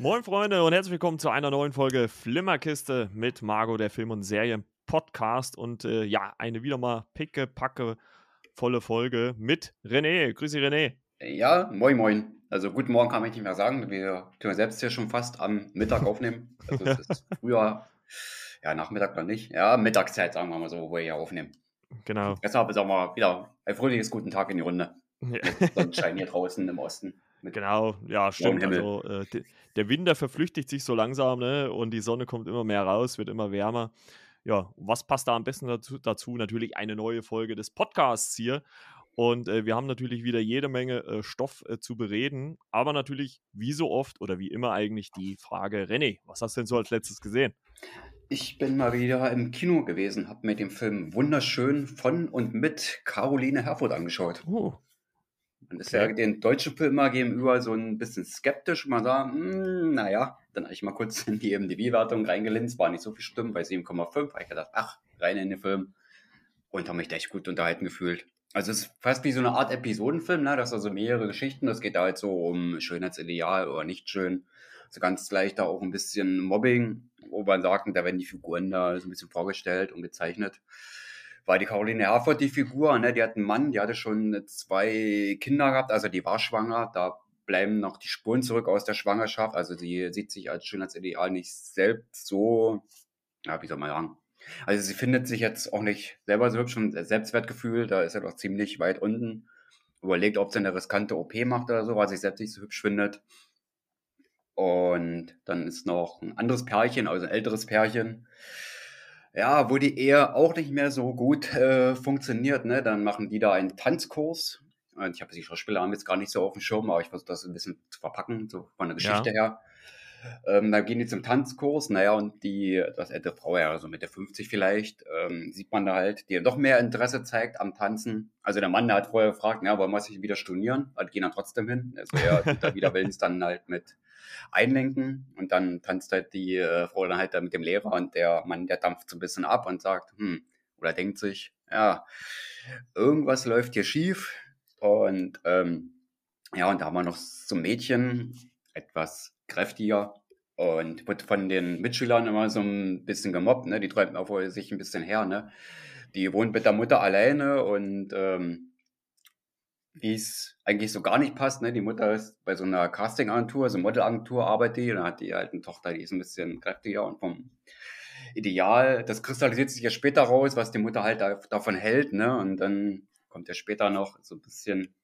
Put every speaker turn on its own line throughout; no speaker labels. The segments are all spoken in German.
Moin Freunde und herzlich willkommen zu einer neuen Folge Flimmerkiste mit Margot, der Film- und Serien-Podcast. Und äh, ja, eine wieder mal picke, packe, volle Folge mit René. Grüße René.
Ja, moin moin. Also guten Morgen kann man nicht mehr sagen. Wir können selbst hier schon fast am Mittag aufnehmen. Also es ist früher, ja, Nachmittag noch nicht. Ja, Mittagszeit, sagen wir mal so, wo wir hier aufnehmen.
Genau.
Deshalb ist auch mal wieder ein fröhliches guten Tag in die Runde.
Ja.
Mit Sonnenschein hier draußen im Osten.
Genau, ja, stimmt. Also, äh, de- der Winter verflüchtigt sich so langsam, ne? Und die Sonne kommt immer mehr raus, wird immer wärmer. Ja, was passt da am besten dazu? dazu? Natürlich eine neue Folge des Podcasts hier. Und äh, wir haben natürlich wieder jede Menge äh, Stoff äh, zu bereden. Aber natürlich, wie so oft oder wie immer eigentlich, die Frage: René, was hast du denn so als letztes gesehen?
Ich bin mal wieder im Kino gewesen, habe mir den Film Wunderschön von und mit Caroline Herfurth angeschaut.
Oh,
Man ist
Okay.
ja den deutschen Film mal gegenüber so ein bisschen skeptisch. Man sagt, hm, naja, dann habe ich mal kurz in die MDB-Wertung reingelinst, war nicht so viel Stimmen, bei 7,5. Habe ich gedacht, ach, rein in den Film. Und habe mich da echt gut unterhalten gefühlt. Also es ist fast wie so eine Art Episodenfilm, ne? Das sind also mehrere Geschichten. Das geht da halt so um Schönheitsideal oder nicht schön. So ganz leicht da auch ein bisschen Mobbing, wo man sagt, da werden die Figuren da so ein bisschen vorgestellt und gezeichnet weil die Caroline Herford, die Figur, ne, die hat einen Mann, die hatte schon zwei Kinder gehabt, also die war schwanger, da bleiben noch die Spuren zurück aus der Schwangerschaft, also sie sieht sich als Schönheitsideal nicht selbst so, ja, wie soll man sagen, also sie findet sich jetzt auch nicht selber so hübsch und Selbstwertgefühl, da ist er doch ziemlich weit unten, überlegt, ob sie eine riskante OP macht oder so, weil sie sich selbst nicht so hübsch findet. Und dann ist noch ein anderes Pärchen, also ein älteres Pärchen, ja, wo die Ehe auch nicht mehr so gut äh, funktioniert, ne? Dann machen die da einen Tanzkurs. Und ich habe die Schauspieler haben jetzt gar nicht so auf dem Schirm, aber ich versuche das ein bisschen zu verpacken, so von der Geschichte her. Ähm, da gehen die zum Tanzkurs, naja, und die, das ältere Frau, ja, so Mitte 50 vielleicht, ähm, sieht man da halt, die doch mehr Interesse zeigt am Tanzen. Also der Mann, der hat vorher gefragt, ja, wollen wir sich wieder stornieren? Also gehen dann trotzdem hin. Also er tut da wieder Willens dann halt mit einlenken und dann tanzt halt die äh, Frau dann halt da mit dem Lehrer und der Mann, der dampft so ein bisschen ab und sagt, hm, oder denkt sich, ja, irgendwas läuft hier schief und ähm, ja, und da haben wir noch so ein Mädchen, etwas kräftiger und wird von den Mitschülern immer so ein bisschen gemobbt, ne? Die träumt vor sich ein bisschen her, ne? Die wohnt mit der Mutter alleine und ähm, wie es eigentlich so gar nicht passt, ne? Die Mutter ist bei so einer Castingagentur, so Modelagentur arbeitet die und dann hat die halt eine Tochter, die ist ein bisschen kräftiger und vom Ideal, das kristallisiert sich ja später raus, was die Mutter halt da, davon hält, ne? Und dann kommt ja später noch so ein bisschen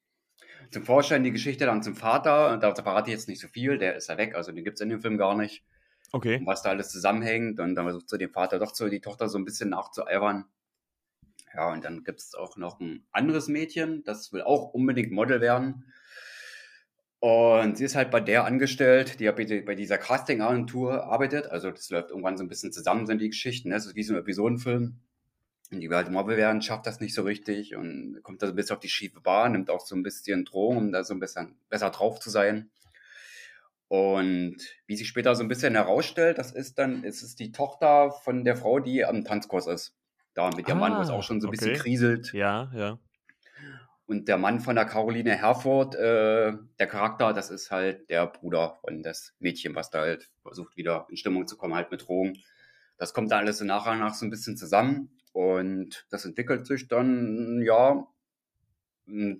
zum Vorschein die Geschichte dann zum Vater. Und da verrate ich jetzt nicht so viel, der ist ja weg, also den gibt's in dem Film gar nicht.
okay.
Und was da alles zusammenhängt. Und dann versucht so den Vater doch so die Tochter so ein bisschen nachzueifern. Ja, und dann gibt's auch noch ein anderes Mädchen, das will auch unbedingt Model werden. Und sie ist halt bei der angestellt, die ja bei dieser Casting-Agentur arbeitet. Also das läuft irgendwann so ein bisschen zusammen, sind die Geschichten. Ne? Das ist wie so ein Episodenfilm. Und die will halt Model werden, schafft das nicht so richtig und kommt da so ein bisschen auf die schiefe Bahn, nimmt auch so ein bisschen Drogen, um da so ein bisschen besser drauf zu sein. Und wie sich später so ein bisschen herausstellt, das ist dann, ist es die Tochter von der Frau, die am Tanzkurs ist. Da mit ihrem Mann, wo es
Ah,
auch schon so ein bisschen
okay.
kriselt.
Ja, ja.
Und der Mann von der Caroline Herford, äh, der Charakter, das ist halt der Bruder von das Mädchen, was da halt versucht, wieder in Stimmung zu kommen, halt mit Drogen. Das kommt da alles so nach und nach so ein bisschen zusammen. Und das entwickelt sich dann, ja,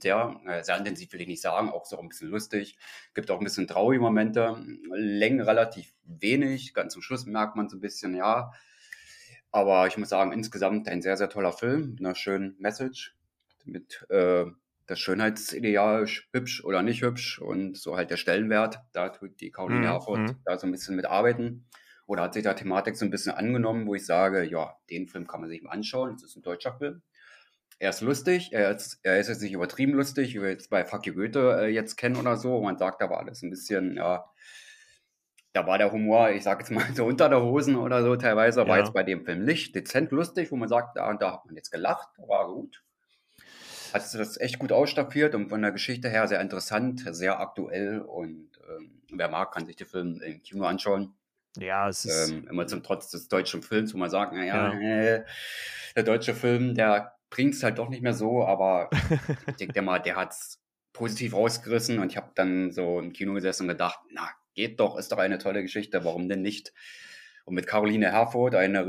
sehr, äh, sehr intensiv will ich nicht sagen, auch so ein bisschen lustig. Gibt auch ein bisschen traurige Momente. Längen relativ wenig. Ganz zum Schluss merkt man so ein bisschen, ja. Aber ich muss sagen, insgesamt ein sehr, sehr toller Film mit einer schönen Message. Mit äh, das Schönheitsideal, sch- hübsch oder nicht hübsch und so halt der Stellenwert. Da tut die Caroline
Mhm,
Herford
mhm.
da so ein bisschen mit arbeiten. Oder hat sich der Thematik so ein bisschen angenommen, wo ich sage, ja, den Film kann man sich mal anschauen. Das ist ein deutscher Film. Er ist lustig, er ist, er ist jetzt nicht übertrieben lustig, wie wir jetzt bei Fuck you Goethe äh, jetzt kennen oder so. Man sagt, da war alles ein bisschen, ja, da war der Humor, ich sag jetzt mal so unter der Hosen oder so teilweise, war
Ja.
jetzt bei dem Film nicht dezent lustig, wo man sagt, da und da hat man jetzt gelacht, war gut. Hat das echt gut ausstaffiert und von der Geschichte her sehr interessant, sehr aktuell und ähm, wer mag, kann sich den Film im Kino anschauen.
Ja, es ist.
Ähm, immer zum Trotz des deutschen Films, wo man sagt, naja, äh, der deutsche Film, der bringt es halt doch nicht mehr so, aber ich denke mal, der hat es positiv rausgerissen und ich habe dann so im Kino gesessen und gedacht, na, geht doch, ist doch eine tolle Geschichte, warum denn nicht? Und mit Caroline Herford, eine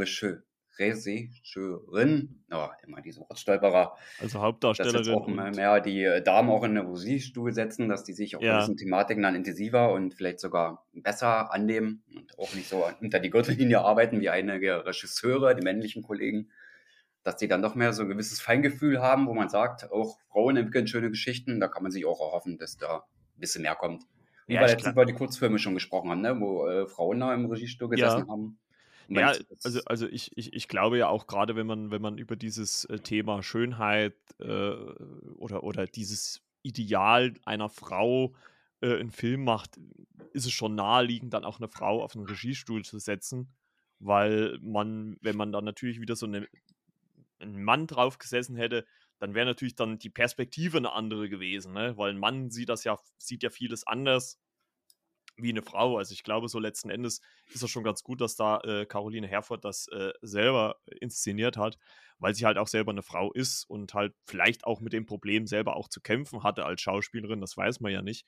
Regisseurin, oh, immer diese Wortstolperer.
Also Hauptdarstellerin.
Dass jetzt auch mehr die äh, Damen auch in eine Regiestuhl setzen, dass die sich auch ja. diesen Thematiken dann intensiver und vielleicht sogar besser annehmen und auch nicht so unter die Gürtellinie arbeiten wie einige Regisseure, die männlichen Kollegen, dass die dann doch mehr so ein gewisses Feingefühl haben, wo man sagt, auch Frauen entwickeln schöne Geschichten, da kann man sich auch erhoffen, dass da ein bisschen mehr kommt. Wie ja, wir letztens über die Kurzfilme schon gesprochen haben, ne? wo äh, Frauen da im Regiestuhl gesessen ja. haben.
Ja, also, also ich, ich, ich glaube ja auch gerade, wenn man, wenn man über dieses äh, Thema Schönheit äh, oder, oder dieses Ideal einer Frau äh, einen Film macht, ist es schon naheliegend, dann auch eine Frau auf einen Regiestuhl zu setzen, weil man, wenn man dann natürlich wieder so eine, einen Mann drauf gesessen hätte, dann wäre natürlich dann die Perspektive eine andere gewesen, ne? weil ein Mann sieht das ja, sieht ja vieles anders wie eine Frau. Also ich glaube, so letzten Endes ist es schon ganz gut, dass da äh, Caroline Herford das äh, selber inszeniert hat, weil sie halt auch selber eine Frau ist und halt vielleicht auch mit dem Problem selber auch zu kämpfen hatte als Schauspielerin, das weiß man ja nicht.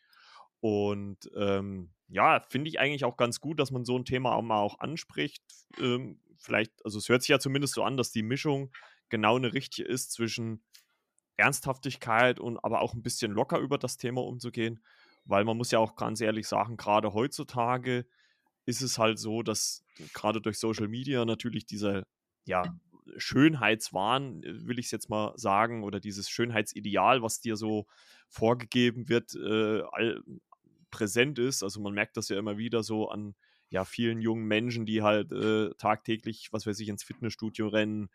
Und ähm, ja, finde ich eigentlich auch ganz gut, dass man so ein Thema auch mal auch anspricht. Ähm, vielleicht, also es hört sich ja zumindest so an, dass die Mischung genau eine richtige ist zwischen Ernsthaftigkeit und aber auch ein bisschen locker über das Thema umzugehen. Weil man muss ja auch ganz ehrlich sagen, gerade heutzutage ist es halt so, dass gerade durch Social Media natürlich dieser, ja, Schönheitswahn, äh, will ich es jetzt mal sagen, oder dieses Schönheitsideal, was dir so vorgegeben wird, äh, all, präsent ist. Also man merkt das ja immer wieder so an ja, vielen jungen Menschen, die halt äh, tagtäglich, was weiß ich, ins Fitnessstudio rennen,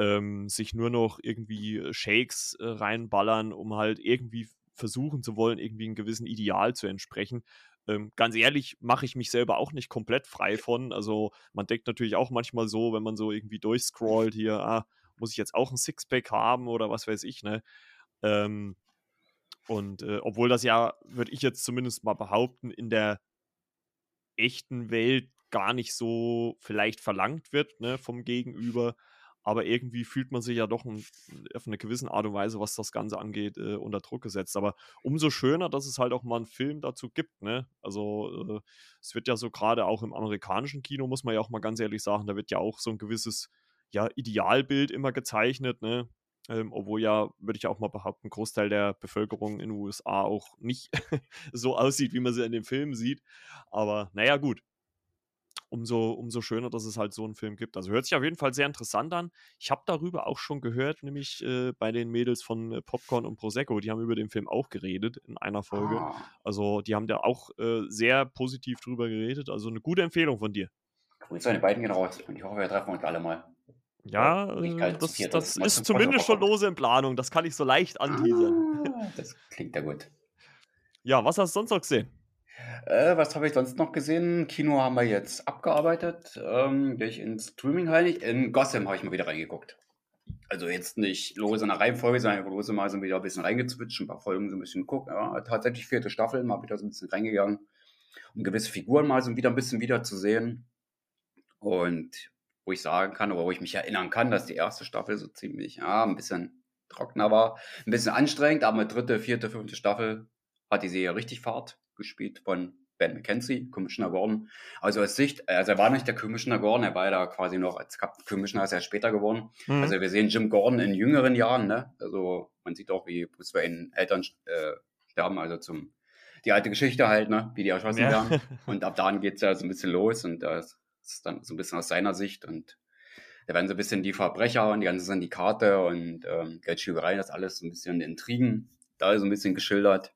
ähm, sich nur noch irgendwie Shakes äh, reinballern, um halt irgendwie versuchen zu wollen, irgendwie einem gewissen Ideal zu entsprechen. Ähm, ganz ehrlich, mache ich mich selber auch nicht komplett frei von. Also man denkt natürlich auch manchmal so, wenn man so irgendwie durchscrollt hier, ah, muss ich jetzt auch ein Sixpack haben oder was weiß ich, ne? Ähm, und äh, obwohl das ja, würde ich jetzt zumindest mal behaupten, in der echten Welt gar nicht so vielleicht verlangt wird ne, vom Gegenüber, aber irgendwie fühlt man sich ja doch ein, auf eine gewisse Art und Weise, was das Ganze angeht, äh, unter Druck gesetzt. Aber umso schöner, dass es halt auch mal einen Film dazu gibt. Ne? Also äh, es wird ja so gerade auch im amerikanischen Kino, muss man ja auch mal ganz ehrlich sagen, da wird ja auch so ein gewisses ja, Idealbild immer gezeichnet. Ne? Ähm, obwohl ja, würde ich auch mal behaupten, ein Großteil der Bevölkerung in den USA auch nicht so aussieht, wie man sie in den Filmen sieht. Aber naja, gut umso, umso schöner, dass es halt so einen Film gibt. Also hört sich auf jeden Fall sehr interessant an. Ich habe darüber auch schon gehört, nämlich äh, bei den Mädels von äh, Popcorn und Prosecco, die haben über den Film auch geredet in einer Folge. Ah. Also die haben da auch äh, sehr positiv drüber geredet. Also eine gute Empfehlung von dir.
Grüße an die beiden gehen raus und ich hoffe, wir treffen uns alle mal.
Ja, äh, das, das ist zumindest schon lose in Planung. Das kann ich so leicht anteasern.
Ah, das klingt ja gut.
Ja, was hast du sonst noch gesehen?
Äh, was habe ich sonst noch gesehen? Kino haben wir jetzt abgearbeitet. Ähm, bin ich ins Streaming heilig. In Gotham habe ich mal wieder reingeguckt. Also jetzt nicht lose in der Reihenfolge, sondern lose mal so wieder ein bisschen reingezwitscht, ein paar Folgen so ein bisschen gucken. Ja, tatsächlich vierte Staffel, mal wieder so ein bisschen reingegangen, um gewisse Figuren mal so wieder ein bisschen wiederzusehen. Und wo ich sagen kann, oder wo ich mich erinnern kann, dass die erste Staffel so ziemlich, ja, ein bisschen trockener war, ein bisschen anstrengend, aber dritte, vierte, fünfte Staffel hat die Serie richtig Fahrt gespielt von Ben McKenzie, Commissioner Gordon. Also als Sicht, also er war nicht der Commissioner Gordon, er war ja da quasi noch als Commissioner ist er später geworden. Mhm. Also wir sehen Jim Gordon in jüngeren Jahren, ne? Also man sieht auch, wie Bruce Wayne Eltern äh, sterben, also zum die alte Geschichte halt, ne? Wie die erschossen ja. werden. Und ab dann geht es ja so ein bisschen los und das ist dann so ein bisschen aus seiner Sicht und da werden so ein bisschen die Verbrecher und die ganze Syndikate und ähm, Geldschieberei, das alles so ein bisschen Intrigen, da ist so ein bisschen geschildert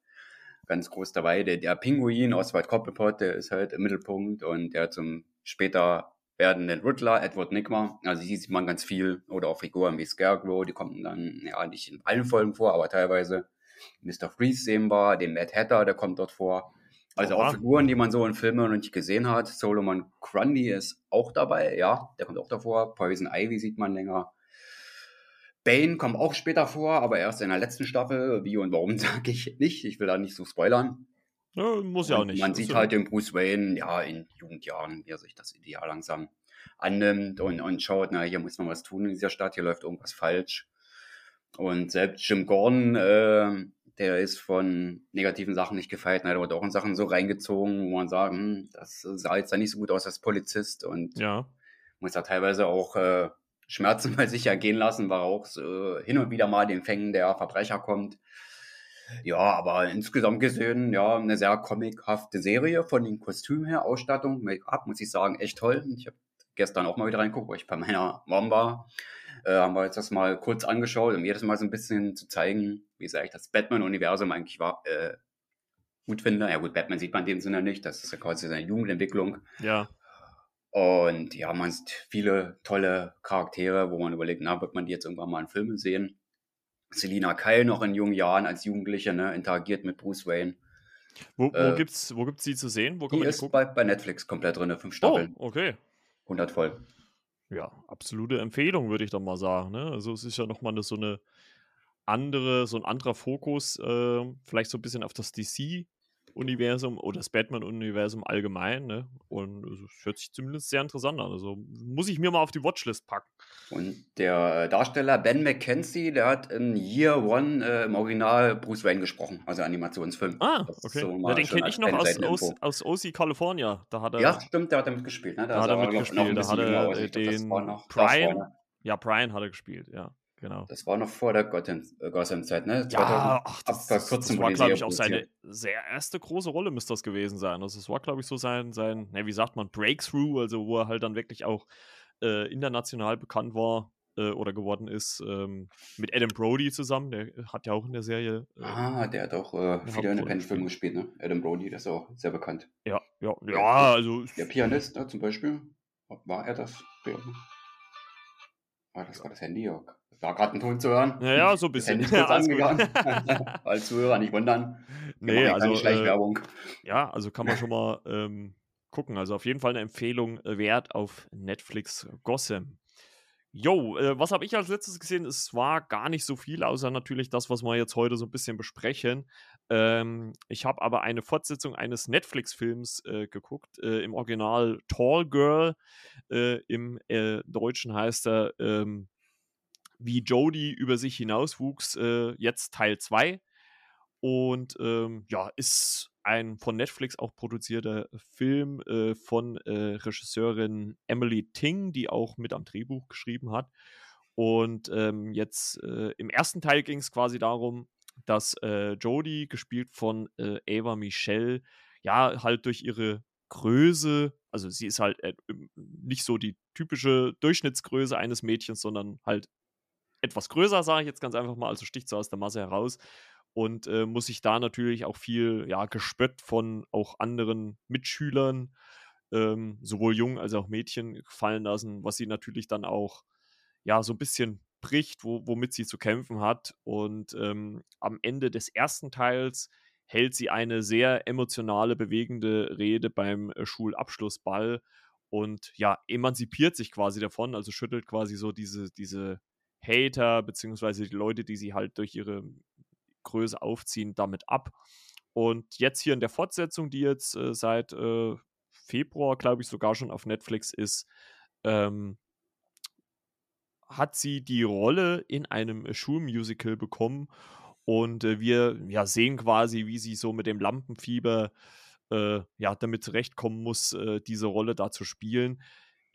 ganz groß dabei. Der, der Pinguin, Oswald Cobblepot, der ist halt im Mittelpunkt und der zum später werdenden Riddler, Edward Nigma. Also hier sieht man ganz viel. Oder auch Figuren wie Scarecrow, die kommen dann ja nicht in allen Folgen vor, aber teilweise. Mr. Freeze sehen wir, den Mad Hatter, der kommt dort vor. Also Oha. auch Figuren, die man so in Filmen noch nicht gesehen hat. Solomon Grundy ist auch dabei, ja, der kommt auch davor. Poison Ivy sieht man länger. Bane kommt auch später vor, aber erst in der letzten Staffel. Wie und warum sage ich nicht. Ich will da nicht so spoilern.
Ja, muss ja auch nicht.
Man sieht halt den Bruce Wayne, ja, in Jugendjahren, wie er sich das Ideal langsam annimmt und, und schaut, na, hier muss man was tun in dieser Stadt, hier läuft irgendwas falsch. Und selbst Jim Gordon, äh, der ist von negativen Sachen nicht gefeiert. Er wurde auch in Sachen so reingezogen, wo man sagt, hm, das sah jetzt da nicht so gut aus als Polizist und
Ja.
muss da teilweise auch äh, Schmerzen bei sich ergehen lassen, weil auch so hin und wieder mal den Fängen der Verbrecher kommt. Ja, aber insgesamt gesehen, ja, eine sehr comichafte Serie von den Kostümen her, Ausstattung, Make-up, muss ich sagen, echt toll. Ich habe gestern auch mal wieder reingeguckt, wo ich bei meiner Mom war. Äh, haben wir jetzt das mal kurz angeschaut, um jedes Mal so ein bisschen zu zeigen, wie sehr ich das Batman-Universum eigentlich war, äh, gut finde. Ja gut, Batman sieht man in dem Sinne nicht, das ist ja quasi seine Jugendentwicklung.
Ja.
Und ja, man sieht viele tolle Charaktere, wo man überlegt, na, wird man die jetzt irgendwann mal in Filmen sehen? Selina Kyle noch in jungen Jahren als Jugendliche, ne, interagiert mit Bruce Wayne.
Wo, wo,
Äh,
gibt's, wo gibt's die zu sehen? Wo kann
Die
man die
ist bei, bei Netflix komplett drin, fünf
Oh,
Staffeln,
okay.
100 voll.
Ja, absolute Empfehlung, würde ich doch mal sagen. Ne? Also es ist ja nochmal so eine andere, so ein anderer Fokus, äh, vielleicht so ein bisschen auf das DC-Universum oder das Batman-Universum allgemein. Ne? Und es hört sich zumindest sehr interessant an. Also muss ich mir mal auf die Watchlist packen.
Und der äh, Darsteller Ben McKenzie, der hat in Year One äh, im Original Bruce Wayne gesprochen, also Animationsfilm.
Ah, okay.
so
ja, den kenne ich noch aus, aus, aus OC California. Da hat er,
Ja, stimmt, der hat damit gespielt. Ne?
da hat er mitgespielt. Da hat er äh, den Brian. Ja, Brian hat er gespielt, ja, genau.
Das war noch vor der äh, Gotham-Zeit, ne?
Ja, ach,
ab
das, das,
kurzem
das war, glaube ich, auch seine sehr erste große Rolle, müsste das gewesen sein. Also, es war, glaube ich, so sein, sein, ne, wie sagt man, Breakthrough, also wo er halt dann wirklich auch äh, international bekannt war äh, oder geworden ist, ähm, mit Adam Brody zusammen. Der hat ja auch in der Serie. Äh,
Ah, der hat auch äh, viele Independent-Filme gespielt, ne? Adam Brody, das ist auch sehr bekannt.
ja, ja, ja, also.
Der Pianist, ne, zum Beispiel, war er das? Ja. Ah, das war das Handy, ja. War gerade ein Ton zu hören.
Naja, so ein
Das
bisschen. Alles gut.
angegangen. Als Zuhörer nicht wundern. Wir
nee, also. Äh,
Schleichwerbung.
Ja, also kann man schon mal ähm, gucken. Also auf jeden Fall eine Empfehlung äh, wert auf Netflix Gotham. Jo, äh, was habe ich als letztes gesehen? Es war gar nicht so viel, außer natürlich das, was wir jetzt heute so ein bisschen besprechen. Ähm, ich habe aber eine Fortsetzung eines Netflix-Films äh, geguckt, äh, im Original Tall Girl. Äh, Im äh, Deutschen heißt er ähm, Wie Jodie über sich hinauswuchs, äh, jetzt Teil 2. Und ähm, ja, ist ein von Netflix auch produzierter Film äh, von äh, Regisseurin Emily Ting, die auch mit am Drehbuch geschrieben hat. Und ähm, jetzt äh, im ersten Teil ging es quasi darum, dass äh, Jodie, gespielt von äh, Ava Michelle, ja, halt durch ihre Größe, also sie ist halt nicht so die typische Durchschnittsgröße eines Mädchens, sondern halt etwas größer, sage ich jetzt ganz einfach mal, also sticht so aus der Masse heraus und äh, muss sich da natürlich auch viel ja, Gespött von auch anderen Mitschülern, ähm, sowohl Jungen als auch Mädchen, fallen lassen, was sie natürlich dann auch ja so ein bisschen bricht, wo, womit sie zu kämpfen hat. Und ähm, am Ende des ersten Teils hält sie eine sehr emotionale, bewegende Rede beim äh, Schulabschlussball und ja, emanzipiert sich quasi davon, also schüttelt quasi so diese, diese Hater, beziehungsweise die Leute, die sie halt durch ihre Größe aufziehen, damit ab. Und jetzt hier in der Fortsetzung, die jetzt äh, seit äh, Februar, glaube ich, sogar schon auf Netflix ist, ähm, hat sie die Rolle in einem Schulmusical bekommen. Und äh, wir ja, sehen quasi, wie sie so mit dem Lampenfieber äh, ja, damit zurechtkommen muss, äh, diese Rolle da zu spielen.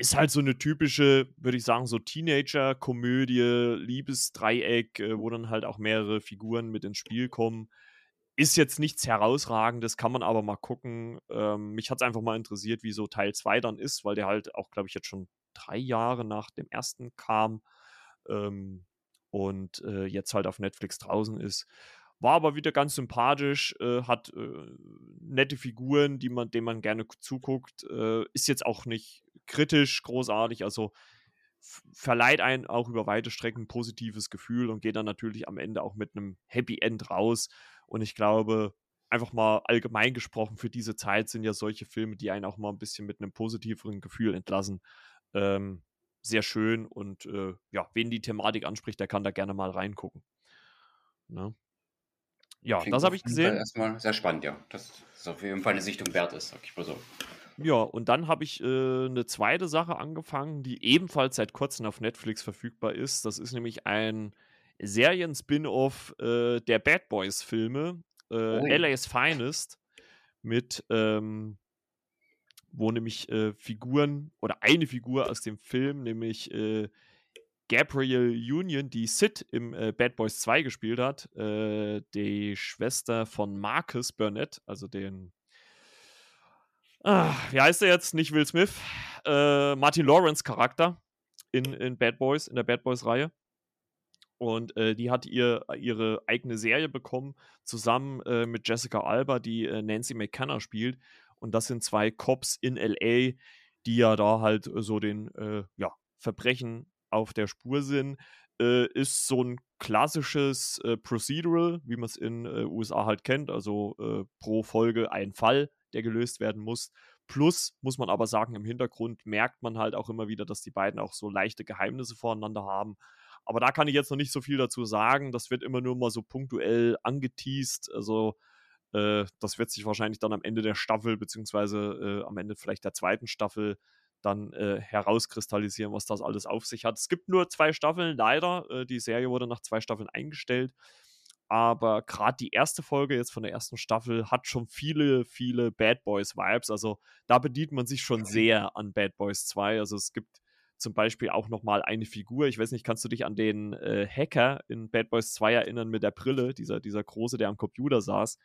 Ist halt so eine typische, würde ich sagen, so Teenager-Komödie, Liebesdreieck, äh, wo dann halt auch mehrere Figuren mit ins Spiel kommen. Ist jetzt nichts herausragendes, kann man aber mal gucken. Ähm, mich hat es einfach mal interessiert, wie so Teil 2 dann ist, weil der halt auch, glaube ich, jetzt schon drei Jahre nach dem ersten kam ähm, und äh, jetzt halt auf Netflix draußen ist. War aber wieder ganz sympathisch, äh, hat äh, nette Figuren, die man, denen man gerne zuguckt. Äh, ist jetzt auch nicht kritisch großartig, also verleiht einen auch über weite Strecken ein positives Gefühl und geht dann natürlich am Ende auch mit einem Happy End raus. Und ich glaube, einfach mal allgemein gesprochen, für diese Zeit sind ja solche Filme, die einen auch mal ein bisschen mit einem positiveren Gefühl entlassen, ähm, sehr schön. Und äh, ja, wen die Thematik anspricht, der kann da gerne mal reingucken. Ne? Ja,
Klingt
das habe ich gesehen.
Erstmal sehr spannend, ja. Das ist auf jeden Fall eine Sichtung wert ist, sag ich mal so.
Ja, und dann habe ich äh, eine zweite Sache angefangen, die ebenfalls seit kurzem auf Netflix verfügbar ist. Das ist nämlich ein Serien-Spin-Off äh, der Bad Boys-Filme, äh, oh. LA's Finest, mit, ähm, wo nämlich äh, Figuren oder eine Figur aus dem Film, nämlich Gabrielle Union, die Sid im äh, Bad Boys 2 gespielt hat, äh, die Schwester von Marcus Burnett, also den Ah, wie heißt er jetzt? Nicht Will Smith. Äh, Martin Lawrence Charakter in, in Bad Boys, in der Bad Boys-Reihe. Und äh, die hat ihr, ihre eigene Serie bekommen, zusammen äh, mit Jessica Alba, die äh, Nancy McKenna spielt. Und das sind zwei Cops in LA, die ja da halt so den ja, Verbrechen auf der Spur sind. Äh, ist so ein klassisches Procedural, wie man es in USA halt kennt. Also pro Folge ein Fall der gelöst werden muss. Plus muss man aber sagen, im Hintergrund merkt man halt auch immer wieder, dass die beiden auch so leichte Geheimnisse voreinander haben. Aber da kann ich jetzt noch nicht so viel dazu sagen. Das wird immer nur mal so punktuell angeteased. Also äh, das wird sich wahrscheinlich dann am Ende der Staffel, beziehungsweise äh, am Ende vielleicht der zweiten Staffel dann äh, herauskristallisieren, was das alles auf sich hat. Es gibt nur zwei Staffeln, leider. Äh, die Serie wurde nach zwei Staffeln eingestellt aber gerade die erste Folge jetzt von der ersten Staffel hat schon viele, viele Bad Boys Vibes. Also da bedient man sich schon sehr an Bad Boys 2. Also es gibt zum Beispiel auch noch mal eine Figur. Ich weiß nicht, kannst du dich an den äh, Hacker in Bad Boys 2 erinnern mit der Brille, dieser, dieser große, der am Computer saß?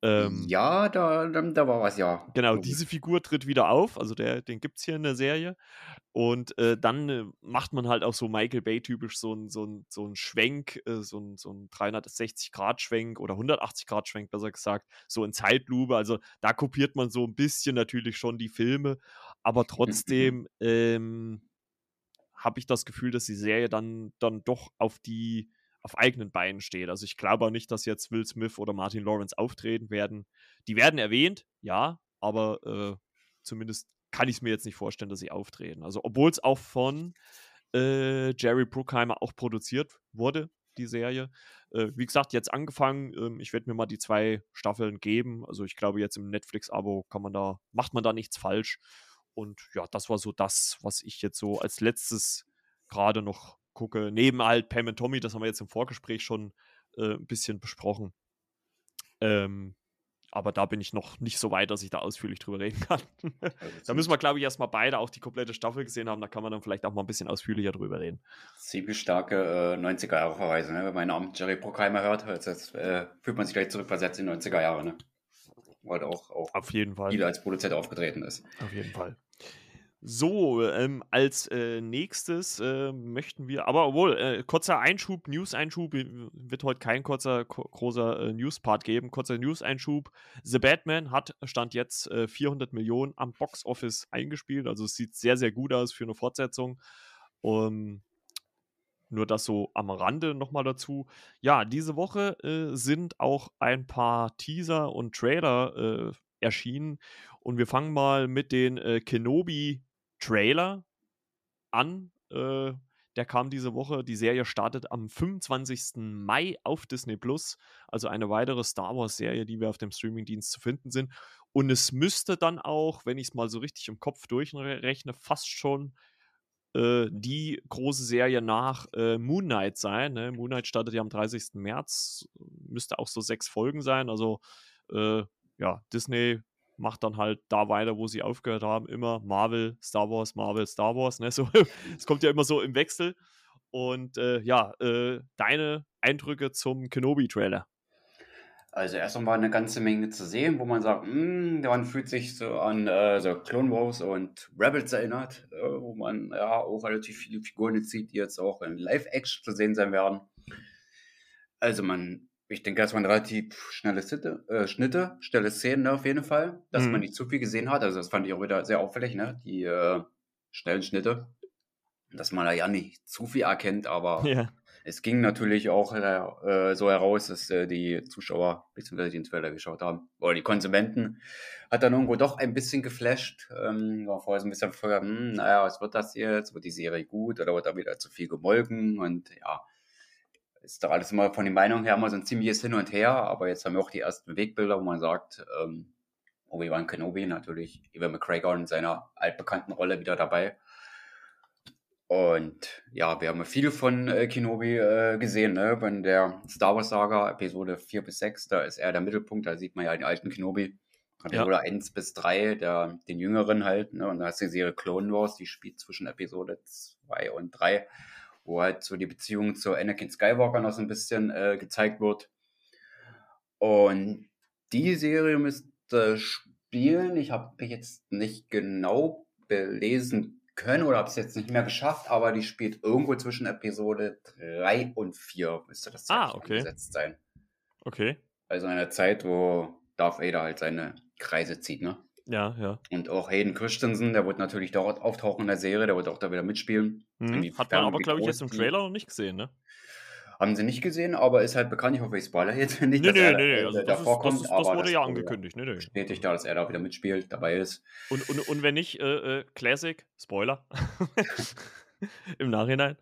Ähm, ja, da, da, war was, ja.
Genau, diese Figur tritt wieder auf, also der, den gibt es hier in der Serie. Und äh, dann äh, macht man halt auch so Michael Bay-typisch so einen so so ein Schwenk, äh, so einen so ein 360-Grad-Schwenk oder 180-Grad-Schwenk, besser gesagt, so in Zeitlupe. Also da kopiert man so ein bisschen natürlich schon die Filme, aber trotzdem ähm, habe ich das Gefühl, dass die Serie dann, dann doch auf die auf eigenen Beinen steht. Also ich glaube auch nicht, dass jetzt Will Smith oder Martin Lawrence auftreten werden. Die werden erwähnt, ja, aber äh, zumindest kann ich es mir jetzt nicht vorstellen, dass sie auftreten. Also obwohl es auch von äh, Jerry Bruckheimer auch produziert wurde, die Serie. Äh, wie gesagt, jetzt angefangen. Ähm, ich werde mir mal die zwei Staffeln geben. Also ich glaube, jetzt im Netflix-Abo kann man da, macht man da nichts falsch. Und ja, das war so das, was ich jetzt so als letztes gerade noch gucke. Neben halt Pam und Tommy, das haben wir jetzt im Vorgespräch schon äh, ein bisschen besprochen. Ähm, aber da bin ich noch nicht so weit, dass ich da ausführlich drüber reden kann. Da müssen wir, glaube ich, erstmal beide auch die komplette Staffel gesehen haben. Da kann man dann vielleicht auch mal ein bisschen ausführlicher drüber reden.
Ziemlich starke äh, 90er-Jahre-Verweise, ne? wenn man Namen Jerry Bruckheimer hört. Jetzt, äh, fühlt man sich gleich zurückversetzt in die 90er Jahre. Ne? Wo halt auch, auch
Auf jeden Fall.
wieder als Produzent aufgetreten ist.
Auf jeden Fall. So, ähm, als äh, nächstes äh, möchten wir, aber obwohl, äh, kurzer Einschub, News-Einschub, wird heute kein kurzer, großer äh, News-Part geben. Kurzer News-Einschub. The Batman hat, stand jetzt 400 äh, Millionen am Box-Office eingespielt, also es sieht sehr, sehr gut aus für eine Fortsetzung. Um, nur das so am Rande nochmal dazu. Ja, diese Woche äh, sind auch ein paar Teaser und Trailer erschienen. Und wir fangen mal mit den äh, Kenobi Trailer an. Äh, der kam diese Woche. Die Serie startet am 25. Mai auf Disney Plus. Also eine weitere Star Wars-Serie, die wir auf dem Streamingdienst zu finden sind. Und es müsste dann auch, wenn ich es mal so richtig im Kopf durchrechne, fast schon äh, die große Serie nach äh, Moon Knight sein. Ne? Moon Knight startet ja am 30. März. Müsste auch so sechs Folgen sein. Also äh, ja, Disney macht dann halt da weiter, wo sie aufgehört haben. Immer Marvel, Star Wars, Marvel, Star Wars. Ne? So, es kommt ja immer so im Wechsel. Und äh, ja, äh, deine Eindrücke zum Kenobi-Trailer?
Also erst einmal eine ganze Menge zu sehen, wo man sagt, hm, man fühlt sich so an äh, so Clone Wars und Rebels erinnert, äh, wo man ja auch relativ viele Figuren sieht, die jetzt auch in Live-Action zu sehen sein werden. Also man ich denke, das waren relativ schnelle Sitte, äh, Schnitte, schnelle Szenen ne, auf jeden Fall, dass mhm. man nicht zu viel gesehen hat. Also das fand ich auch wieder sehr auffällig, ne? Die äh, schnellen Schnitte. Dass man da ja nicht zu viel erkennt, aber ja. es ging natürlich auch äh, so heraus, dass äh, die Zuschauer bzw. die den Trailer geschaut haben, oder die Konsumenten, hat dann irgendwo doch ein bisschen geflasht. Ähm, war vorher so ein bisschen vorher, hm, naja, was wird das jetzt? Wird die Serie gut oder wird da wieder zu viel gemolken? Und ja, ist doch alles immer von den Meinungen her immer so ein ziemliches Hin und Her, aber jetzt haben wir auch die ersten Wegbilder, wo man sagt, ähm, Obi-Wan Kenobi natürlich, Ewan McGregor in seiner altbekannten Rolle wieder dabei. Und ja, wir haben viel von äh, Kenobi äh, gesehen, ne? Wenn der Star Wars Saga, Episode 4 bis 6, da ist er der Mittelpunkt, da sieht man ja den alten Kenobi. Episode ja. 1 bis 3, der, den jüngeren halt, ne? Und da hast du die Serie Clone Wars, die spielt zwischen Episode 2 und 3, wo halt so die Beziehung zu Anakin Skywalker noch so ein bisschen äh, gezeigt wird. Und die Serie müsste spielen. Ich habe mich jetzt nicht genau belesen können oder habe es jetzt nicht mehr geschafft, aber die spielt irgendwo zwischen Episode 3 und 4, müsste das
ah, okay.
gesetzt sein.
Okay.
Also in einer Zeit, wo Darth Vader halt seine Kreise zieht, ne?
Ja, ja.
Und auch Hayden Christensen, der wird natürlich dort auftauchen in der Serie, der wird auch da wieder mitspielen.
Mhm. Hat man aber, glaube ich, jetzt im Trailer noch nicht gesehen, ne?
Haben sie nicht gesehen, aber ist halt bekannt. Ich hoffe, ich spoiler jetzt nicht,
nee, dass nee, er nee, also da vorkommt. Das, das, wurde das ja angekündigt. Nee, nee.
Bestätigt da, dass er da wieder mitspielt, dabei ist.
Und, und, und wenn nicht, äh, äh, Classic, Spoiler. Im Nachhinein.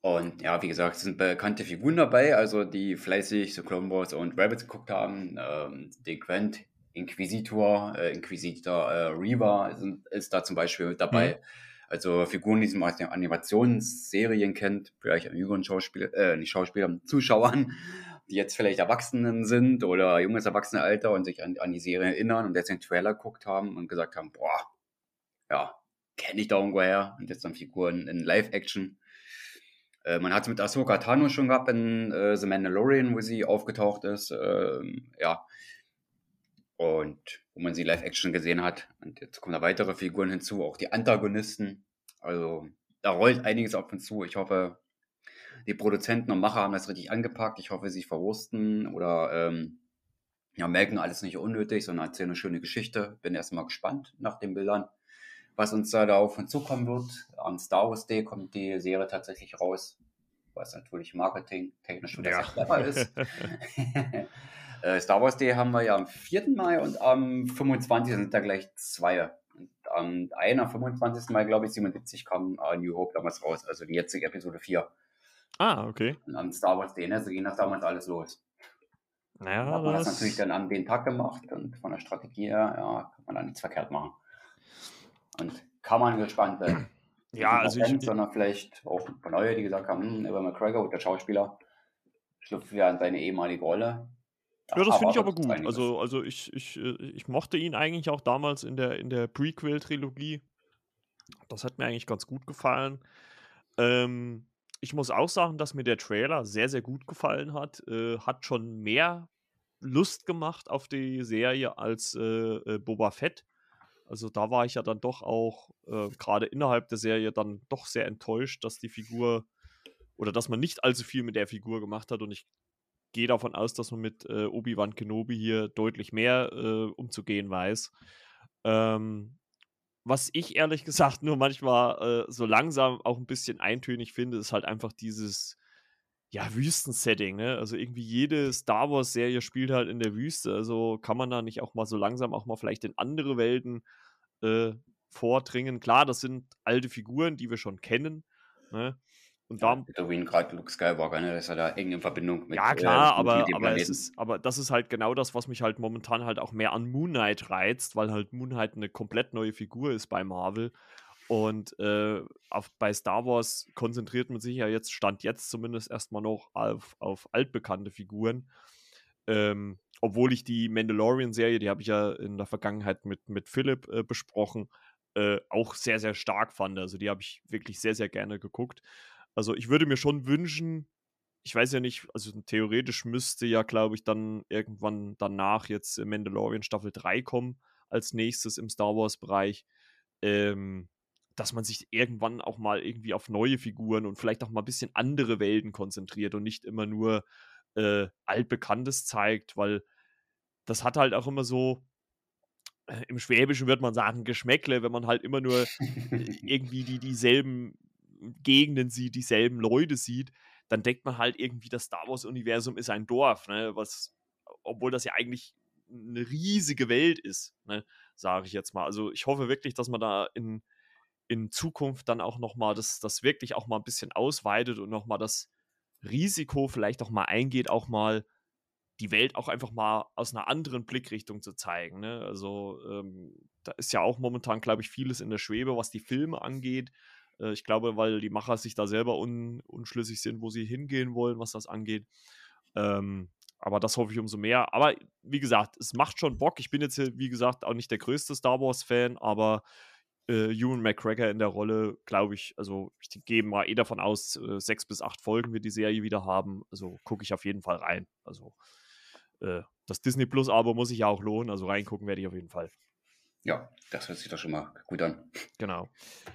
Und ja, wie gesagt, es sind bekannte Figuren dabei, also die fleißig so Clone Wars und Rabbits geguckt haben. Ähm, den Grant Inquisitor, äh, Inquisitor äh, Reaver sind, ist da zum Beispiel mit dabei. Mhm. Also Figuren, die man aus den Animationsserien kennt, vielleicht an jüngeren Schauspielern, äh, nicht Schauspielern, Zuschauern, die jetzt vielleicht Erwachsenen sind oder junges Erwachsenenalter und sich an, an die Serie erinnern und jetzt den Trailer geguckt haben und gesagt haben, boah, ja, kenne ich da irgendwoher und jetzt dann Figuren in Live-Action. Äh, man hat es mit Ahsoka Tano schon gehabt in äh, The Mandalorian, wo sie aufgetaucht ist. Äh, ja, und wo man sie live-action gesehen hat. Und jetzt kommen da weitere Figuren hinzu, auch die Antagonisten. Also da rollt einiges auf uns zu. Ich hoffe, die Produzenten und Macher haben das richtig angepackt. Ich hoffe, sie verwursten oder ähm, ja, merken alles nicht unnötig, sondern erzählen eine schöne Geschichte. Bin erstmal gespannt nach den Bildern, was uns da auf uns zukommen wird. Am Star Wars Day kommt die Serie tatsächlich raus, was natürlich marketingtechnisch schon ja. sehr clever ist. Äh, Star Wars Day haben wir ja am 4. Mai und am 25. sind da gleich zwei. Und am 1. am 25. Mai, glaube ich, 77 kam uh, New Hope damals raus, also die jetzige Episode 4.
Ah, okay.
Und am Star Wars Day, ne, so ging das damals alles los.
Naja,
hat man das natürlich dann am den Tag gemacht und von der Strategie her, ja, kann man da nichts verkehrt machen. Und kann man gespannt werden.
Ja, also
ich, sondern vielleicht auch neue, die gesagt haben, hm, Evan McGregor, der Schauspieler, schlüpft wieder in seine ehemalige Rolle.
Ja, das finde ich aber gut. Also, also ich, ich, äh, ich mochte ihn eigentlich auch damals in der, in der Prequel-Trilogie. Das hat mir eigentlich ganz gut gefallen. Ähm, ich muss auch sagen, dass mir der Trailer sehr, sehr gut gefallen hat. Äh, hat schon mehr Lust gemacht auf die Serie als äh, äh, Boba Fett. Also da war ich ja dann doch auch äh, gerade innerhalb der Serie dann doch sehr enttäuscht, dass die Figur oder dass man nicht allzu viel mit der Figur gemacht hat. Und ich gehe davon aus, dass man mit äh, Obi-Wan Kenobi hier deutlich mehr äh, umzugehen weiß. Ähm, was ich ehrlich gesagt nur manchmal äh, so langsam auch ein bisschen eintönig finde, ist halt einfach dieses ja, Wüstensetting, ne? Also irgendwie jede Star Wars-Serie spielt halt in der Wüste. Also kann man da nicht auch mal so langsam auch mal vielleicht in andere Welten äh, vordringen. Klar, das sind alte Figuren, die wir schon kennen. Ne?
Und ja, da, Tatooine gerade Luke Skywalker, ne? das ist ja da eng in Verbindung
mit Ja, äh, klar, äh, aber, aber, es ist, aber das ist halt genau das, was mich halt momentan halt auch mehr an Moon Knight reizt, weil halt Moon Knight eine komplett neue Figur ist bei Marvel. Und äh, auf, bei Star Wars konzentriert man sich ja jetzt, Stand jetzt zumindest erstmal noch auf, auf altbekannte Figuren. Ähm, obwohl ich die Mandalorian-Serie, die habe ich ja in der Vergangenheit mit, mit Philipp äh, besprochen, äh, auch sehr, sehr stark fand. Also die habe ich wirklich sehr, sehr gerne geguckt. Also ich würde mir schon wünschen, ich weiß ja nicht, also theoretisch müsste ja, glaube ich, dann irgendwann danach jetzt Mandalorian Staffel 3 kommen, als nächstes im Star Wars-Bereich, ähm, dass man sich irgendwann auch mal irgendwie auf neue Figuren und vielleicht auch mal ein bisschen andere Welten konzentriert und nicht immer nur äh, altbekanntes zeigt, weil das hat halt auch immer so, äh, im Schwäbischen würde man sagen, Geschmäckle, wenn man halt immer nur äh, irgendwie die dieselben Gegenden sieht, dieselben Leute sieht, dann denkt man halt irgendwie, das Star Wars-Universum ist ein Dorf, ne? Was, obwohl das ja eigentlich eine riesige Welt ist, ne? sage ich jetzt mal. Also ich hoffe wirklich, dass man da in, in Zukunft dann auch nochmal das, das wirklich auch mal ein bisschen ausweitet und nochmal das Risiko vielleicht auch mal eingeht, auch mal die Welt auch einfach mal aus einer anderen Blickrichtung zu zeigen. Ne? Also ähm, da ist ja auch momentan, glaube ich, vieles in der Schwebe, was die Filme angeht Äh, ich glaube, weil die Macher sich da selber un unschlüssig sind, wo sie hingehen wollen, was das angeht. Ähm, aber das hoffe ich umso mehr. Aber wie gesagt, es macht schon Bock. Ich bin jetzt, wie gesagt, auch nicht der größte Star Wars-Fan, aber äh, Ewan McGregor in der Rolle, glaube ich, also ich gehe mal eh davon aus, äh, sechs bis acht Folgen wird die Serie wieder haben. Also gucke ich auf jeden Fall rein. Also äh, das Disney Plus-Abo muss sich ja auch lohnen, also reingucken werde ich auf jeden Fall.
Ja, das hört sich doch schon mal gut an.
Genau.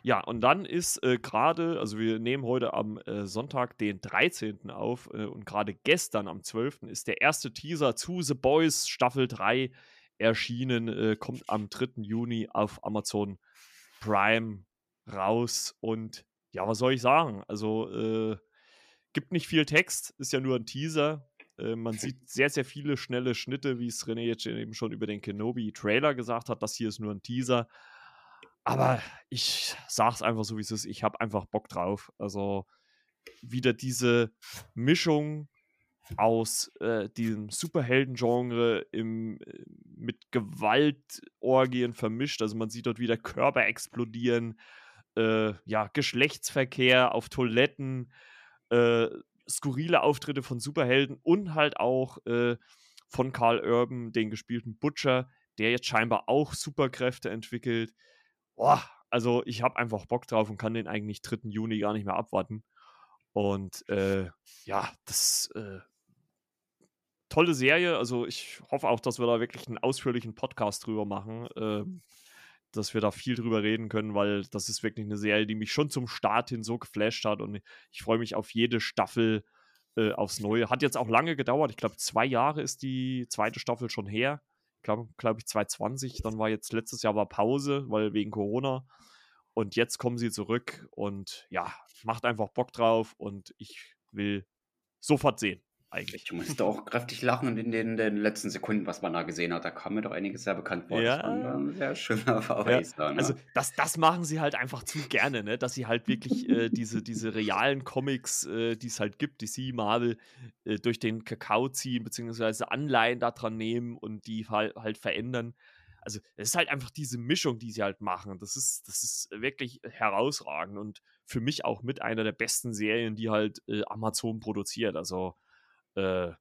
Ja, und dann ist äh, gerade, also wir nehmen heute am äh, Sonntag, den 13. auf äh, und gerade gestern am 12. ist der erste Teaser zu The Boys Staffel 3 erschienen, äh, kommt am 3. Juni auf Amazon Prime raus und ja, was soll ich sagen? Also äh, gibt nicht viel Text, ist ja nur ein Teaser. Äh, man sieht sehr, sehr viele schnelle Schnitte, wie es René jetzt eben schon über den Kenobi-Trailer gesagt hat. Das hier ist nur ein Teaser. Aber ich sag's einfach so, wie es ist. Ich habe einfach Bock drauf. Also wieder diese Mischung aus äh, diesem Superhelden-Genre äh, mit Gewaltorgien vermischt. Also man sieht dort wieder Körper explodieren, äh, ja, Geschlechtsverkehr auf Toiletten, äh, skurrile Auftritte von Superhelden und halt auch äh, von Carl Urban, den gespielten Butcher, der jetzt scheinbar auch Superkräfte entwickelt. Boah, also ich habe einfach Bock drauf und kann den eigentlich 3. Juni gar nicht mehr abwarten. Und äh, ja, das äh, tolle Serie. Also ich hoffe auch, dass wir da wirklich einen ausführlichen Podcast drüber machen, äh, dass wir da viel drüber reden können, weil das ist wirklich eine Serie, die mich schon zum Start hin so geflasht hat und ich freue mich auf jede Staffel äh, aufs Neue. Hat jetzt auch lange gedauert. Ich glaube, zwei Jahre ist die zweite Staffel schon her. Ich glaube, glaub ich, 2020. Dann war jetzt letztes Jahr war Pause, weil wegen Corona. Und jetzt kommen sie zurück und ja, macht einfach Bock drauf und ich will sofort sehen eigentlich.
Ich musste auch kräftig lachen in den, den, letzten Sekunden, was man da gesehen hat. Da kam mir doch einiges sehr bekannt vor.
Ja. Das war ein sehr schöner Verweis ja. da. Ne? Also das, das machen sie halt einfach zu gerne, ne? dass sie halt wirklich äh, diese, diese realen Comics, äh, die es halt gibt, die sie Marvel, äh, durch den Kakao ziehen, beziehungsweise Anleihen daran nehmen und die halt, halt verändern. Also es ist halt einfach diese Mischung, die sie halt machen. Das ist, das ist wirklich herausragend und für mich auch mit einer der besten Serien, die halt äh, Amazon produziert. Also äh,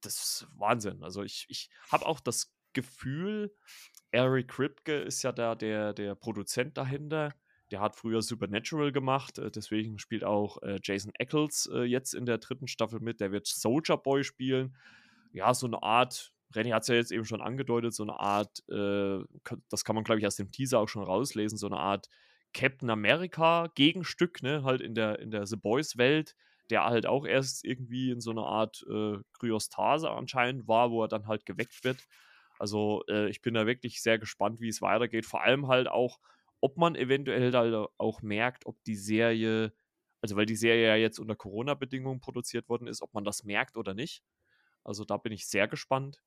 das ist Wahnsinn. Also ich, ich habe auch das Gefühl, Eric Kripke ist ja da der, der Produzent dahinter. Der hat früher Supernatural gemacht, äh, deswegen spielt auch äh, Jason Eccles äh, jetzt in der dritten Staffel mit. Der wird Soldier Boy spielen. Ja, so eine Art, Renny hat es ja jetzt eben schon angedeutet, so eine Art, das kann man, glaube ich, aus dem Teaser auch schon rauslesen, so eine Art Captain America Gegenstück, ne, halt in der, in der The Boys Welt der halt auch erst irgendwie in so einer Art äh, Kryostase anscheinend war, wo er dann halt geweckt wird. Also äh, ich bin da wirklich sehr gespannt, wie es weitergeht. Vor allem halt auch, ob man eventuell da auch merkt, ob die Serie, also weil die Serie ja jetzt unter Corona-Bedingungen produziert worden ist, ob man das merkt oder nicht. Also da bin ich sehr gespannt.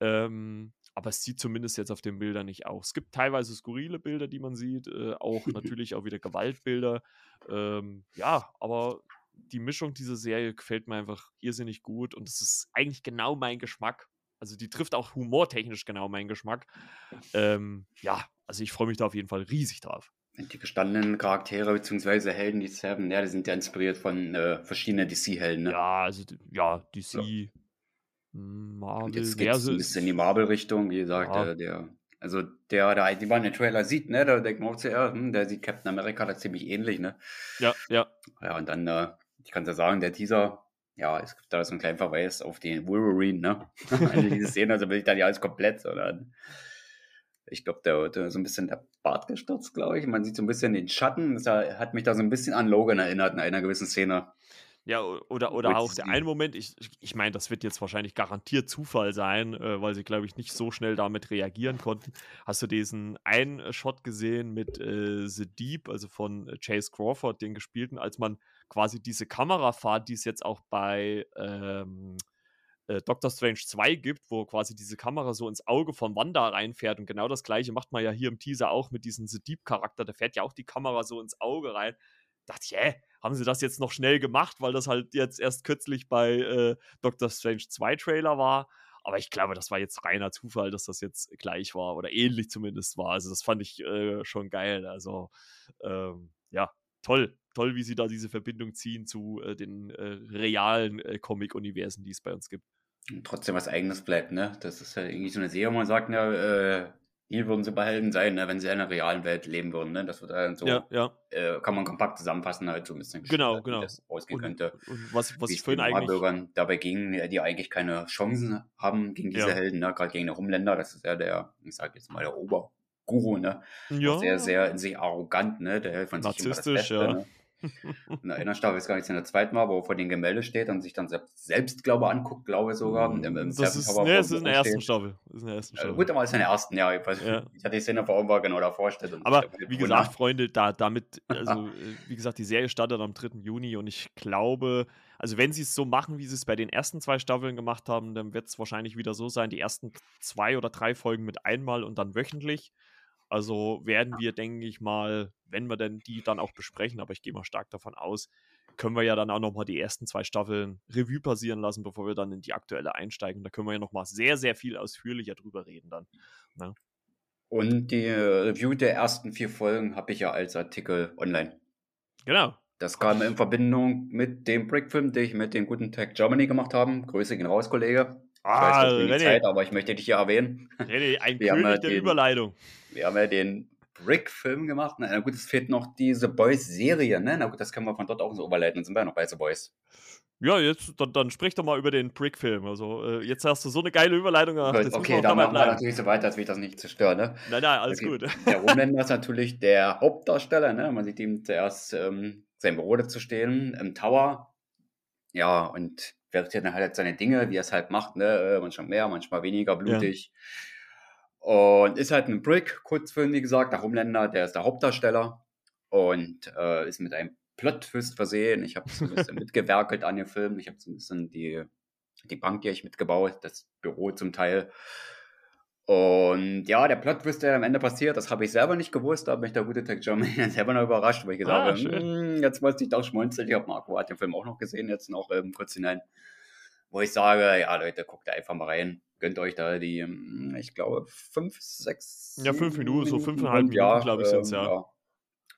Ähm, aber es sieht zumindest jetzt auf den Bildern nicht aus. Es gibt teilweise skurrile Bilder, die man sieht, äh, auch natürlich auch wieder Gewaltbilder. Ähm, ja, aber die Mischung dieser Serie gefällt mir einfach irrsinnig gut und es ist eigentlich genau mein Geschmack. Also die trifft auch humortechnisch genau meinen Geschmack. Ähm, ja, also ich freue mich da auf jeden Fall riesig drauf.
Die gestandenen Charaktere bzw. Helden, die sie haben, ja, die sind ja inspiriert von äh, verschiedenen DC-Helden. Ne?
Ja, also ja, DC, ja. Marvel.
jetzt geht es ein bisschen in die Marvel-Richtung, wie gesagt, ja. der, der, also der, der die man den Trailer sieht, ne, da denkt man auch zuerst, hm, der sieht Captain America da ziemlich ähnlich, ne?
Ja, ja.
Ja, und dann äh, ich kann es ja sagen, der Teaser, ja, es gibt da so einen kleinen Verweis auf den Wolverine, ne? Eine diese Szene, also will ich da nicht alles komplett, sondern ich glaube, der wurde so ein bisschen der Bart gestürzt, glaube ich. Man sieht so ein bisschen den Schatten. Das hat mich da so ein bisschen an Logan erinnert in einer gewissen Szene.
Ja, oder, oder auch der eine Moment, ich, ich meine, das wird jetzt wahrscheinlich garantiert Zufall sein, äh, weil sie, glaube ich, nicht so schnell damit reagieren konnten. Hast du diesen einen Shot gesehen mit äh, The Deep, also von äh, Chase Crawford, den gespielten, als man quasi diese Kamerafahrt, die es jetzt auch bei ähm, äh, Doctor Strange 2 gibt, wo quasi diese Kamera so ins Auge von Wanda reinfährt und genau das gleiche macht man ja hier im Teaser auch mit diesem The Deep-Charakter, da fährt ja auch die Kamera so ins Auge rein. Da dachte ich, hä, haben sie das jetzt noch schnell gemacht, weil das halt jetzt erst kürzlich bei äh, Doctor Strange 2 Trailer war. Aber ich glaube, das war jetzt reiner Zufall, dass das jetzt gleich war oder ähnlich zumindest war. Also das fand ich äh, schon geil. Also ähm, ja, toll, toll, wie sie da diese Verbindung ziehen zu äh, den äh, realen äh, Comic-Universen, die es bei uns gibt.
Und trotzdem was Eigenes bleibt, ne? Das ist ja irgendwie so eine Serie, wo man sagt, äh, hier würden Superhelden sein, ne, wenn sie in einer realen Welt leben würden. Ne? Das wird dann so,
ja, ja.
Äh, kann man kompakt zusammenfassen, halt so ein bisschen
genau, genau. wie
das ausgehen und, könnte.
Und was, was
ich
vorhin eigentlich.
Bürgern dabei ging, die eigentlich keine Chancen haben gegen diese ja. Helden, ne? gerade gegen den Rumländer. Das ist ja der, ich sage jetzt mal, der Oberguru, ne? Ja. Sehr, sehr in sich arrogant, ne? Der hält von sich immer das Beste, ja. ne? In einer Staffel ist gar nichts in der zweiten Mal, wo er vor den Gemälde steht und sich dann selbst, glaube anguckt, glaube ich sogar. Im,
im das ist, nee, das ist in der ersten Staffel. Ist in der ersten Staffel.
Äh, gut, aber ist in der ersten, ja. Ich, weiß, ja. ich hatte die Szene vor Augen genau davor steht.
Aber wie gesagt, Freunde, da, damit, also äh, wie gesagt, die Serie startet am 3. Juni und ich glaube, also wenn sie es so machen, wie sie es bei den ersten zwei Staffeln gemacht haben, dann wird es wahrscheinlich wieder so sein, die ersten zwei oder drei Folgen mit einmal und dann wöchentlich. Also werden wir, denke ich mal, wenn wir denn die dann auch besprechen, aber ich gehe mal stark davon aus, können wir ja dann auch nochmal die ersten zwei Staffeln Revue passieren lassen, bevor wir dann in die aktuelle einsteigen. Da können wir ja nochmal sehr, sehr viel ausführlicher drüber reden dann. Ne?
Und die Review der ersten vier Folgen habe ich ja als Artikel online.
Genau.
Das kam in Verbindung mit dem Brickfilm, den ich mit dem guten Tag Germany gemacht habe. Grüße gehen raus, Kollege.
Ah, ich weiß, René.
Zeit, aber ich möchte dich hier erwähnen.
René, ein wir König ja der den, Überleitung.
Wir haben ja den Brick-Film gemacht. Na gut, es fehlt noch diese Boys-Serie, ne? Na gut, das können wir von dort auch so überleiten. Dann sind wir ja noch bei The Boys.
Ja, jetzt, dann, dann sprich doch mal über den Brick-Film. Also, äh, jetzt hast du so eine geile Überleitung
gemacht. Gut, okay, da machen wir natürlich so weiter, dass wir das nicht zerstören, ne?
Nein, nein, alles
okay.
gut.
Der Rumländer ist natürlich der Hauptdarsteller, ne? Man sieht ihm zuerst ähm, sein Büro zu stehen im Tower. Ja, und verrichtet dann halt seine Dinge, wie er es halt macht, ne? Äh, manchmal mehr, manchmal weniger blutig. Ja. Und ist halt ein Brick-Kurzfilm, wie gesagt, der Rumländer, der ist der Hauptdarsteller und äh, ist mit einem Plot-Twist versehen. Ich habe so ein bisschen mitgewerkelt an dem Film. Ich habe so ein bisschen die, die Bank, die ich mitgebaut, das Büro zum Teil. Und ja, der Plot-Twist, der am Ende passiert, das habe ich selber nicht gewusst. Da hat mich der gute Tech Germany selber noch überrascht, weil ich gesagt ah, habe, hm, jetzt wollte ich doch schmunzeln. Ich habe Marco hat den Film auch noch gesehen, jetzt noch ähm, kurz hinein. Wo ich sage, ja Leute, guckt einfach mal rein. Gönnt euch da die, hm, ich glaube, fünf, sechs.
Ja, fünf Minuten, so fünfeinhalb Minuten, ja, glaube ich, sind es ja.
ja.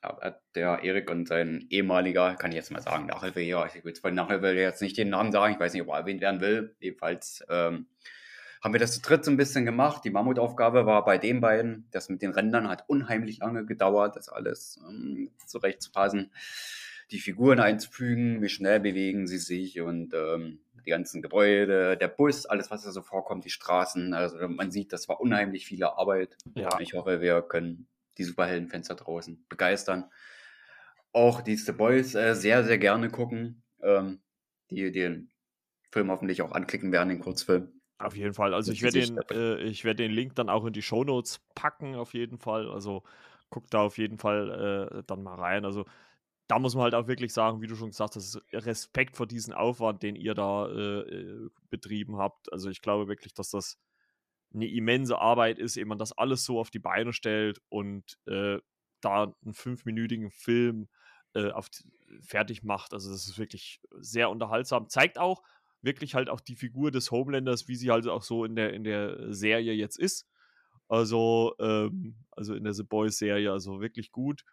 Ja, der Erik und sein ehemaliger, kann ich jetzt mal sagen, Nachhilfe, ja, ich will von Nachhilfe jetzt nicht den Namen sagen, ich weiß nicht, ob er erwähnt werden will, jedenfalls ähm, haben wir das zu dritt so ein bisschen gemacht. Die Mammutaufgabe war bei den beiden. Das mit den Rändern hat unheimlich lange gedauert, das alles ähm, zurechtzupassen, die Figuren einzufügen, wie schnell bewegen sie sich und ähm, die ganzen Gebäude, der Bus, alles, was da so vorkommt, die Straßen. Also man sieht, das war unheimlich viel Arbeit. Ja. Ich hoffe, wir können die Superheldenfenster draußen begeistern. Auch die The Boys äh, sehr, sehr gerne gucken, ähm, die den Film hoffentlich auch anklicken werden, den Kurzfilm.
Auf jeden Fall. Also ich werde den, äh, ich werde den Link dann auch in die Show Notes packen, auf jeden Fall. Also guckt da auf jeden Fall äh, dann mal rein. Also da muss man halt auch wirklich sagen, wie du schon gesagt hast, Respekt vor diesem Aufwand, den ihr da äh, äh, betrieben habt. Also ich glaube wirklich, dass das eine immense Arbeit ist, eben man das alles so auf die Beine stellt und äh, da einen fünfminütigen Film äh, auf, fertig macht. Also das ist wirklich sehr unterhaltsam. Zeigt auch, wirklich halt auch die Figur des Homelanders, wie sie halt auch so in der, in der Serie jetzt ist. Also, ähm, also in der The Boys-Serie, also wirklich gut.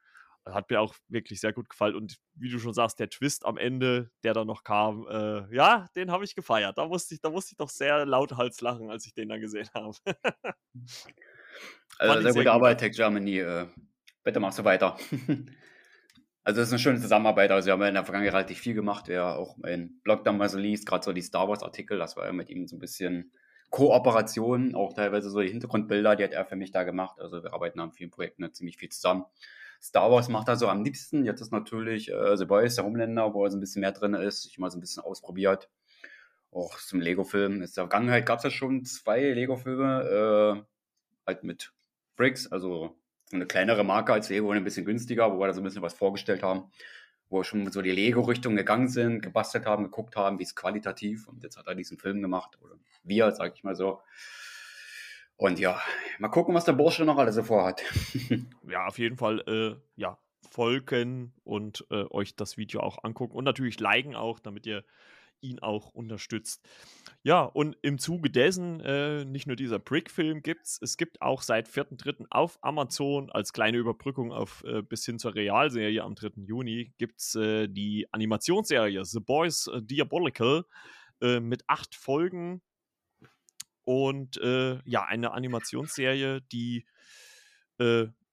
Hat mir auch wirklich sehr gut gefallen. Und wie du schon sagst, der Twist am Ende, der da noch kam, äh, ja, den habe ich gefeiert. Da musste ich, da musste ich doch sehr lauthals lachen, als ich den dann gesehen habe.
also sehr gute Arbeit, Tech Germany. Äh, bitte machst du weiter. Also es ist eine schöne Zusammenarbeit. Also wir haben in der Vergangenheit relativ viel gemacht. Wer auch meinen Blog dann mal so liest, gerade so die Star Wars Artikel, das war ja mit ihm so ein bisschen Kooperation, auch teilweise so die Hintergrundbilder, die hat er für mich da gemacht. Also wir arbeiten an vielen Projekten ne, ziemlich viel zusammen. Star Wars macht er so am liebsten. Jetzt ist natürlich äh, The Boys, der Homelander, wo er so ein bisschen mehr drin ist. Ich mal so ein bisschen ausprobiert. Auch zum Lego-Film. In der Vergangenheit gab es ja schon zwei Lego-Filme, äh, halt mit Bricks, also eine kleinere Marke als Lego, ein bisschen günstiger, wo wir da so ein bisschen was vorgestellt haben, wo wir schon so die Lego-Richtung gegangen sind, gebastelt haben, geguckt haben, wie es qualitativ und jetzt hat er diesen Film gemacht, oder wir, sag ich mal so. Und ja, mal gucken, was der Bursche noch alles so vorhat.
ja, auf jeden Fall, äh, ja, folgen und äh, euch das Video auch angucken und natürlich liken auch, damit ihr ihn auch unterstützt. Ja, und im Zuge dessen, äh, nicht nur dieser Brick-Film gibt's, es gibt auch seit 4.3. auf Amazon als kleine Überbrückung auf äh, bis hin zur Realserie am 3. Juni gibt's äh, die Animationsserie The Boys äh, Diabolical äh, mit acht Folgen und äh, ja, eine Animationsserie, die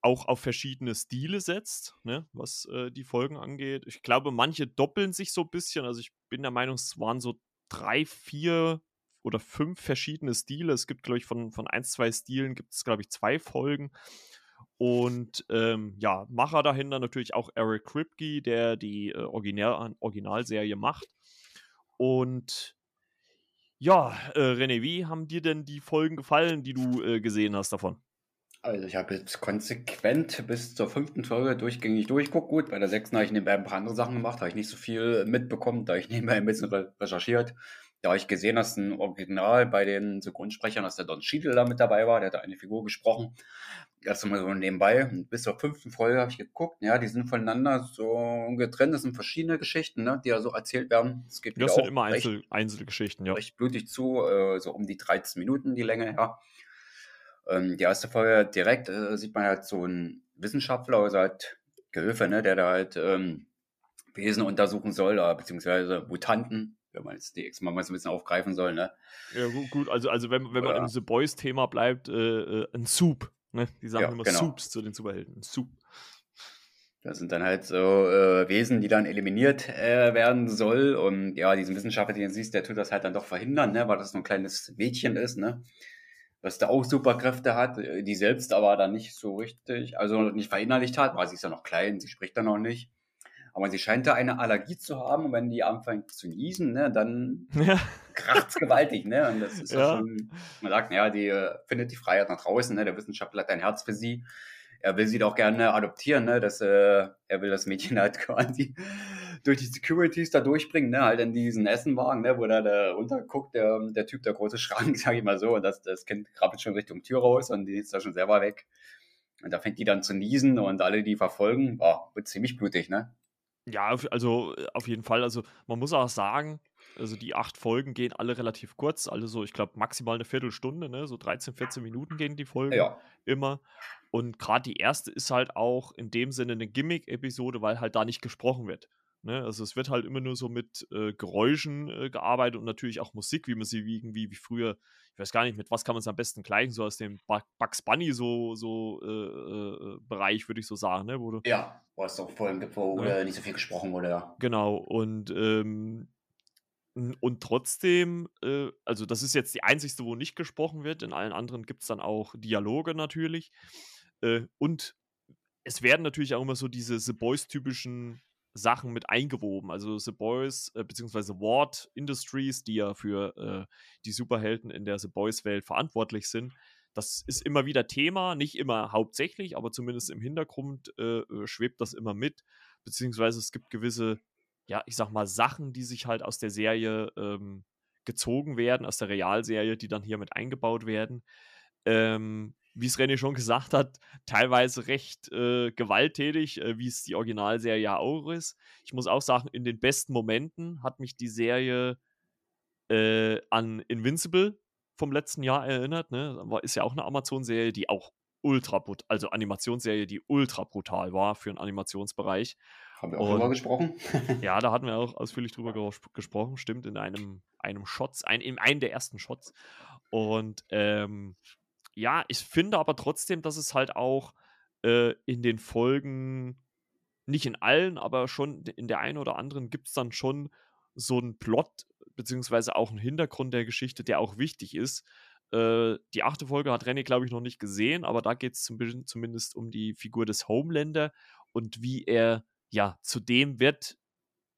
auch auf verschiedene Stile setzt, ne, was die Folgen angeht. Ich glaube, manche doppeln sich so ein bisschen. Also ich bin der Meinung, es waren so drei, vier oder fünf verschiedene Stile. Es gibt, glaube ich, von, von ein, zwei Stilen gibt es, glaube ich, zwei Folgen. Und ähm, ja, Macher dahinter natürlich auch Eric Kripke, der die äh, Original Originalserie macht. Und ja, äh, René, wie haben dir denn die Folgen gefallen, die du äh, gesehen hast davon?
Also ich habe jetzt konsequent bis zur fünften Folge durchgängig durchguckt. Gut, bei der sechsten habe ich nebenbei ein paar andere Sachen gemacht, habe ich nicht so viel mitbekommen, da ich nebenbei ein bisschen recherchiert. Da habe ich gesehen, dass ein Original bei den Synchronsprechern, dass der Don Schiedel da mit dabei war, der hat da eine Figur gesprochen. Das mal so nebenbei. bis zur fünften Folge habe ich geguckt, ja, die sind voneinander so getrennt. Das sind verschiedene Geschichten, ne, die ja so erzählt werden.
Es geht das sind immer Einzel Einzelgeschichten, ja.
Recht blutig zu, äh, so um die 13 Minuten die Länge, ja. Ähm, die erste Folge direkt äh, sieht man halt so einen Wissenschaftler, also halt Gehilfe, ne, der da halt ähm, Wesen untersuchen soll, äh, beziehungsweise Mutanten, wenn man jetzt die X-Men mal so ein bisschen aufgreifen soll, ne?
Ja, gut, also, also wenn, wenn man im The Boys-Thema bleibt, äh, äh, ein Soup, ne? Die sagen ja, immer genau. Soups zu den Superhelden. Soup.
Das sind dann halt so äh, Wesen, die dann eliminiert äh, werden soll. Und ja, diesen Wissenschaftler, den du siehst, der tut das halt dann doch verhindern, ne? weil das so ein kleines Mädchen ist, ne? Dass der auch Superkräfte hat, äh, die selbst aber dann nicht so richtig, also nicht verinnerlicht hat, weil sie ist ja noch klein, sie spricht da noch nicht. Aber sie scheint da eine Allergie zu haben und wenn die anfängt zu niesen, ne, dann ja. kracht's gewaltig, ne? Und das ist ja. ja schon, man sagt, naja, die äh, findet die Freiheit nach draußen, ne? Der Wissenschaftler hat ein Herz für sie. Er will sie doch gerne adoptieren, ne? Dass, äh, er will das Mädchen halt quasi durch die Securities da durchbringen, ne, halt in diesen Essenwagen, ne, wo da, da runterguckt, der, der Typ, der große Schrank, sag ich mal so, und das, das Kind krabbelt schon Richtung Tür raus und die ist da schon selber weg. Und da fängt die dann zu niesen und alle, die verfolgen, boah, wird ziemlich blutig, ne?
Ja, also auf jeden Fall. Also man muss auch sagen, also die acht Folgen gehen alle relativ kurz, alle so, ich glaube, maximal eine Viertelstunde, ne? So 13, 14 Minuten gehen die Folgen ja. immer. Und gerade die erste ist halt auch in dem Sinne eine Gimmick-Episode, weil halt da nicht gesprochen wird. Ne? Also es wird halt immer nur so mit äh, Geräuschen äh, gearbeitet und natürlich auch Musik, wie man sie irgendwie wie früher, ich weiß gar nicht, mit was kann man es am besten gleichen, so aus dem Bugs Bunny so, so äh, äh, Bereich, würde ich so sagen, ne?
Wo du, ja, wo es doch Folgen gibt, wo ja. nicht so viel gesprochen wurde, ja.
Genau, und ähm, und trotzdem, äh, also das ist jetzt die einzigste, wo nicht gesprochen wird. In allen anderen gibt es dann auch Dialoge natürlich. Äh, und es werden natürlich auch immer so diese The Boys-typischen Sachen mit eingewoben. Also The Boys, äh, beziehungsweise Ward Industries, die ja für äh, die Superhelden in der The Boys-Welt verantwortlich sind. Das ist immer wieder Thema, nicht immer hauptsächlich, aber zumindest im Hintergrund äh, äh, schwebt das immer mit. Beziehungsweise es gibt gewisse, ja, ich sag mal, Sachen, die sich halt aus der Serie ähm, gezogen werden, aus der Realserie, die dann hier mit eingebaut werden. Ähm, wie es René schon gesagt hat, teilweise recht äh, gewalttätig, äh, wie es die Originalserie ja auch ist. Ich muss auch sagen, in den besten Momenten hat mich die Serie äh, an Invincible vom letzten Jahr erinnert. Ne? Ist ja auch eine Amazon-Serie, die auch ultra, also Animationsserie, die ultra brutal war für einen Animationsbereich.
Haben wir auch drüber gesprochen?
ja, da hatten wir auch ausführlich drüber gesprochen, stimmt, in einem, einem Shots, ein, in einem der ersten Shots. Und ähm, ja, ich finde aber trotzdem, dass es halt auch äh, in den Folgen, nicht in allen, aber schon in der einen oder anderen gibt es dann schon so einen Plot, beziehungsweise auch einen Hintergrund der Geschichte, der auch wichtig ist. Äh, die achte Folge hat René, glaube ich, noch nicht gesehen, aber da geht es zum, zumindest um die Figur des Homelander und wie er ja zu dem wird,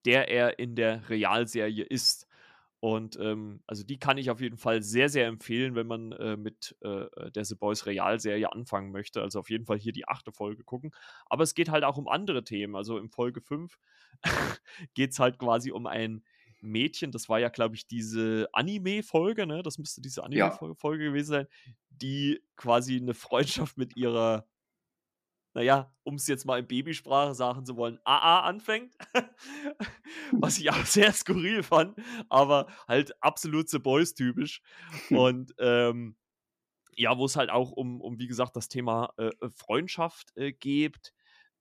der er in der Realserie ist. Und ähm, also die kann ich auf jeden Fall sehr, sehr empfehlen, wenn man äh, mit äh, äh der The Boys Realserie anfangen möchte. Also auf jeden Fall hier die achte Folge gucken. Aber es geht halt auch um andere Themen. Also in Folge 5 geht es halt quasi um ein Mädchen, das war ja, glaube ich, diese Anime-Folge, ne? Das müsste diese Anime-Folge ja. gewesen sein, die quasi eine Freundschaft mit ihrer naja, um es jetzt mal in Babysprache sagen zu wollen, AA anfängt. Was ich auch sehr skurril fand, aber halt absolut The Boys typisch. Und ähm, ja, wo es halt auch um, um, wie gesagt, das Thema äh, äh Freundschaft äh, geht.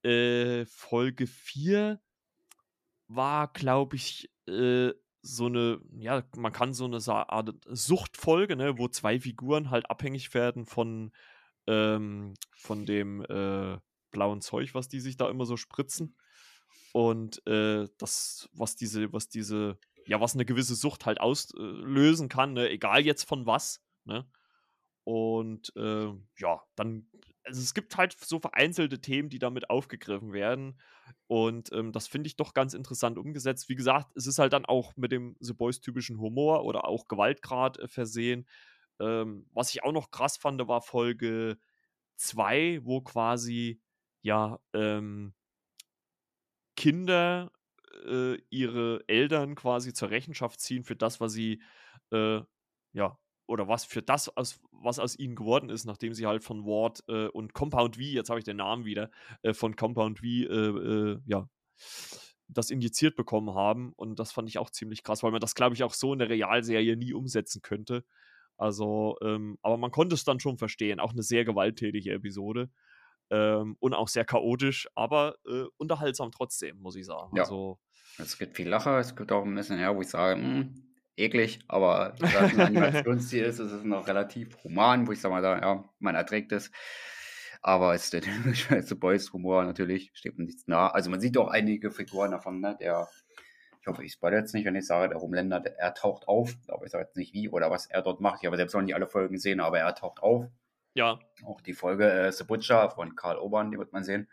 Äh, Folge 4 war, glaube ich, äh, so eine, ja, man kann so eine Art Suchtfolge, ne, wo zwei Figuren halt abhängig werden von, ähm, von dem äh, blauen Zeug, was die sich da immer so spritzen. Und äh, das, was diese, was diese, ja, was eine gewisse Sucht halt auslösen kann, ne? egal jetzt von was, ne? Und äh, ja, dann, also es gibt halt so vereinzelte Themen, die damit aufgegriffen werden. Und ähm, das finde ich doch ganz interessant umgesetzt. Wie gesagt, es ist halt dann auch mit dem The Boys typischen Humor oder auch Gewaltgrad äh, versehen. Ähm, was ich auch noch krass fand, war Folge 2, wo quasi ja ähm, Kinder äh, ihre Eltern quasi zur Rechenschaft ziehen für das, was sie äh, ja oder was für das, aus, was aus ihnen geworden ist, nachdem sie halt von Ward äh, und Compound V, jetzt habe ich den Namen wieder, äh, von Compound V, äh, äh, ja, das injiziert bekommen haben. Und das fand ich auch ziemlich krass, weil man das, glaube ich, auch so in der Realserie nie umsetzen könnte. Also, ähm, aber man konnte es dann schon verstehen. Auch eine sehr gewalttätige Episode. Ähm, und auch sehr chaotisch, aber äh, unterhaltsam trotzdem, muss ich sagen.
Ja.
Also,
es gibt viel Lacher, es gibt auch ein bisschen, ja, wo ich sage, mh, hm, eklig, aber da es ein Animationsstil ist, ist es noch relativ human, wo ich sage mal, da, ja, man erträgt es. Aber es ist der The Boys Humor natürlich, steht mir nichts nah. Also man sieht auch einige Figuren davon, ne? Der, ich hoffe, ich spoilere jetzt nicht, wenn ich sage, der Rumländer, der, er taucht auf, aber ich sage jetzt nicht wie oder was er dort macht. Ich habe selbst noch nicht alle Folgen gesehen, aber er taucht auf.
Ja.
Auch die Folge äh, The Butcher von Karl Obern, die wird man sehen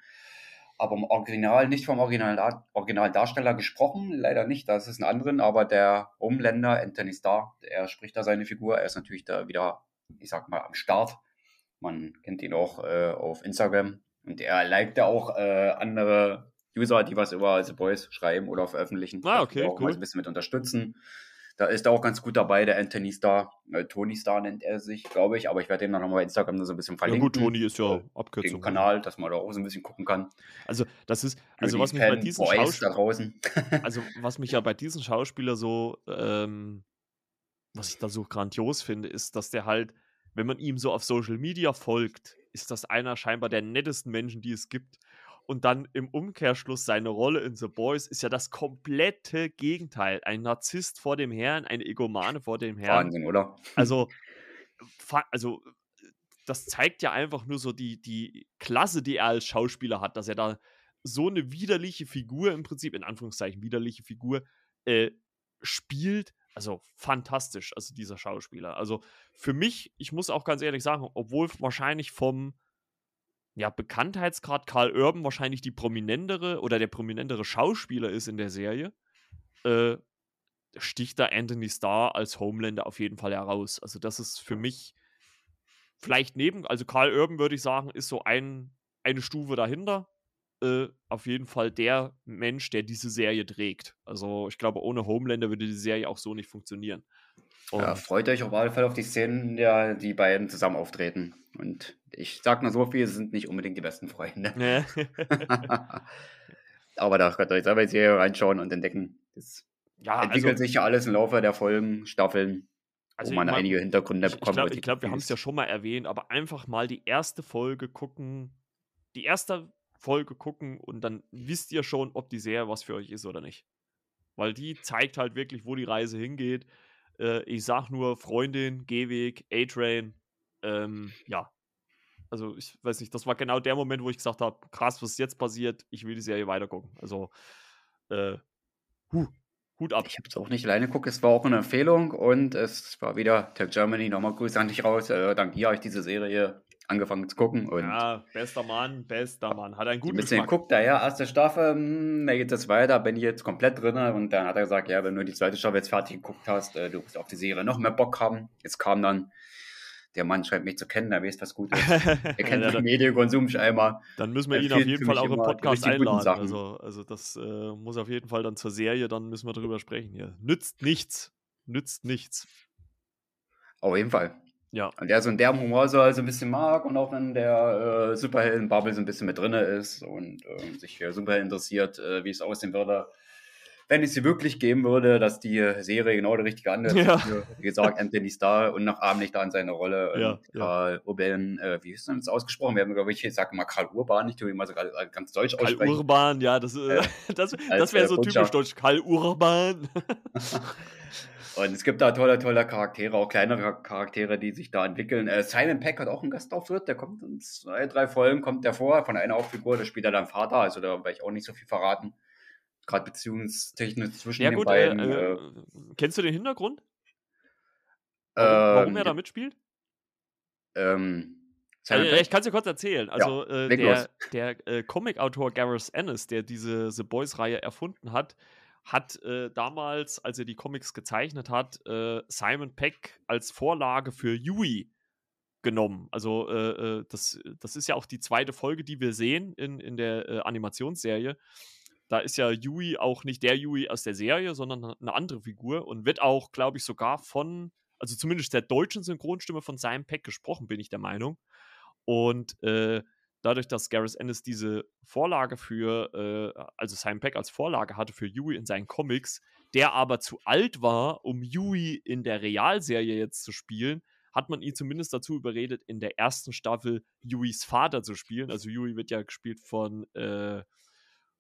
aber im Original nicht vom Original, Originaldarsteller gesprochen, leider nicht, das ist ein anderen, aber der Umländer Anthony Starr, er spricht da seine Figur, er ist natürlich da wieder, ich sag mal, am Start. Man kennt ihn auch äh, auf Instagram und er liked ja auch äh, andere User, die was über The Boys schreiben oder veröffentlichen.
Ah, okay,
auch cool. ein bisschen mit unterstützen. Da ist er auch ganz gut dabei, der Anthony Star. Äh, Tony Star nennt er sich, glaube ich. Aber ich werde den dann nochmal bei Instagram so ein bisschen verlinken.
Ja gut, Tony ist ja Abkürzung.
Den Kanal, dass man da auch so ein bisschen gucken kann.
Also das ist, also was mich bei diesen
Schauspielern,
also was mich ja bei diesen Schauspielern so, ähm, was ich da so grandios finde, ist, dass der halt, wenn man ihm so auf Social Media folgt, ist das einer scheinbar der nettesten Menschen, die es gibt. Und dann im Umkehrschluss seine Rolle in The Boys ist ja das komplette Gegenteil. Ein Narzisst vor dem Herrn, eine Egomane vor dem Herrn.
Wahnsinn, oder?
Also, also das zeigt ja einfach nur so die, die Klasse, die er als Schauspieler hat, dass er da so eine widerliche Figur, im Prinzip, in Anführungszeichen widerliche Figur, äh, spielt. Also fantastisch, also dieser Schauspieler. Also für mich, ich muss auch ganz ehrlich sagen, obwohl wahrscheinlich vom ja, Bekanntheitsgrad Karl Urban wahrscheinlich die prominentere oder der prominentere Schauspieler ist in der Serie, äh, sticht da Anthony Starr als Homelander auf jeden Fall heraus. Also das ist für mich vielleicht neben, also Karl Urban würde ich sagen, ist so ein, eine Stufe dahinter. Äh, auf jeden Fall der Mensch, der diese Serie trägt. Also ich glaube, ohne Homelander würde die Serie auch so nicht funktionieren.
Und ja, freut euch auf jeden Fall auf die Szenen, der die beiden zusammen auftreten. Und ich sag nur so viel, sie sind nicht unbedingt die besten Freunde. Ja. Aber da könnt ihr euch selber die Serie reinschauen und entdecken. Das ja, entwickelt also, sich ja alles im Laufe der Folgen, Staffeln, also wo man mein, einige Hintergründe
ich, bekommt. Ich glaube, glaub, wir haben es ja schon mal erwähnt, aber einfach mal die erste Folge gucken, die erste Folge gucken und dann wisst ihr schon, ob die Serie was für euch ist oder nicht. Weil die zeigt halt wirklich, wo die Reise hingeht. Äh, ich sag nur Freundin, Gehweg, A-Train. Ähm, ja. Also, ich weiß nicht, das war genau der Moment, wo ich gesagt habe: krass, was jetzt passiert, ich will die Serie weitergucken. Also, äh, huh, Hut ab.
Ich habe es auch nicht alleine geguckt, es war auch eine Empfehlung und es war wieder Tech Germany, nochmal Grüße an dich raus. Äh, dank dir habe ich diese Serie angefangen zu gucken. Und
ja, bester Mann, bester Mann. Hat einen guten
Ein bisschen geguckt, da ja, erste Staffel, hm, da geht es weiter, bin ich jetzt komplett drin. Und dann hat er gesagt, ja, wenn du die zweite Staffel jetzt fertig geguckt hast, äh, du wirst auf die Serie noch mehr Bock haben. Jetzt kam dann, der Mann scheint mich zu kennen, der weiß, was gut ist. Er kennt ja, den Medienkonsum scheinbar.
Dann müssen wir ihn auf jeden Fall auch im Podcast einladen. Also, also das äh, muss auf jeden Fall dann zur Serie, dann müssen wir drüber sprechen hier. Nützt nichts. Nützt nichts.
Auf jeden Fall. Ja. Und der so einen derben Humor so also ein bisschen mag und auch in der äh, Superhelden-Bubble so ein bisschen mit drin ist und äh, sich für Superhelden interessiert, äh, wie es aussehen würde, wenn es sie wirklich geben würde, dass die Serie genau der richtige Anlass ja. für, wie gesagt, Anthony Starr und nachahmlich da in seine Rolle.
Ja,
Karl ja. Urban, äh, wie ist denn das ausgesprochen? Wir haben, glaube ich, ich sage mal Karl Urban, ich tue ihn mal so ganz deutsch
Karl aussprechen. Karl Urban, ja, das, äh, das, das wäre so typisch deutsch. Karl Urban.
Und es gibt da tolle, tolle Charaktere, auch kleinere Charaktere, die sich da entwickeln. Äh, Simon Peck hat auch einen Gastauftritt, der kommt in zwei, drei Folgen, kommt der vor, von einer Hauptfigur, der spielt er dann Vater, also da werde ich auch nicht so viel verraten gerade beziehungstechnisch zwischen ja, den gut, äh, beiden. Äh,
äh, kennst du den Hintergrund? Warum, warum er ähm, da mitspielt?
Ähm,
also, ich kann es dir kurz erzählen. Also ja, äh, der, der äh, Comic-Autor Gareth Ennis, der diese The Boys-Reihe erfunden hat, hat äh, damals, als er die Comics gezeichnet hat, äh, Simon Peck als Vorlage für Yui genommen. Also äh, das, das ist ja auch die zweite Folge, die wir sehen in, in der Animationsserie. Da ist ja Yui auch nicht der Yui aus der Serie, sondern eine andere Figur und wird auch, glaube ich, sogar von, also zumindest der deutschen Synchronstimme von Simon Peck gesprochen, bin ich der Meinung. Und äh, dadurch, dass Gareth Ennis diese Vorlage für, äh, also Simon Peck als Vorlage hatte für Yui in seinen Comics, der aber zu alt war, um Yui in der Realserie jetzt zu spielen, hat man ihn zumindest dazu überredet, in der ersten Staffel Yuis Vater zu spielen. Also Yui wird ja gespielt von äh,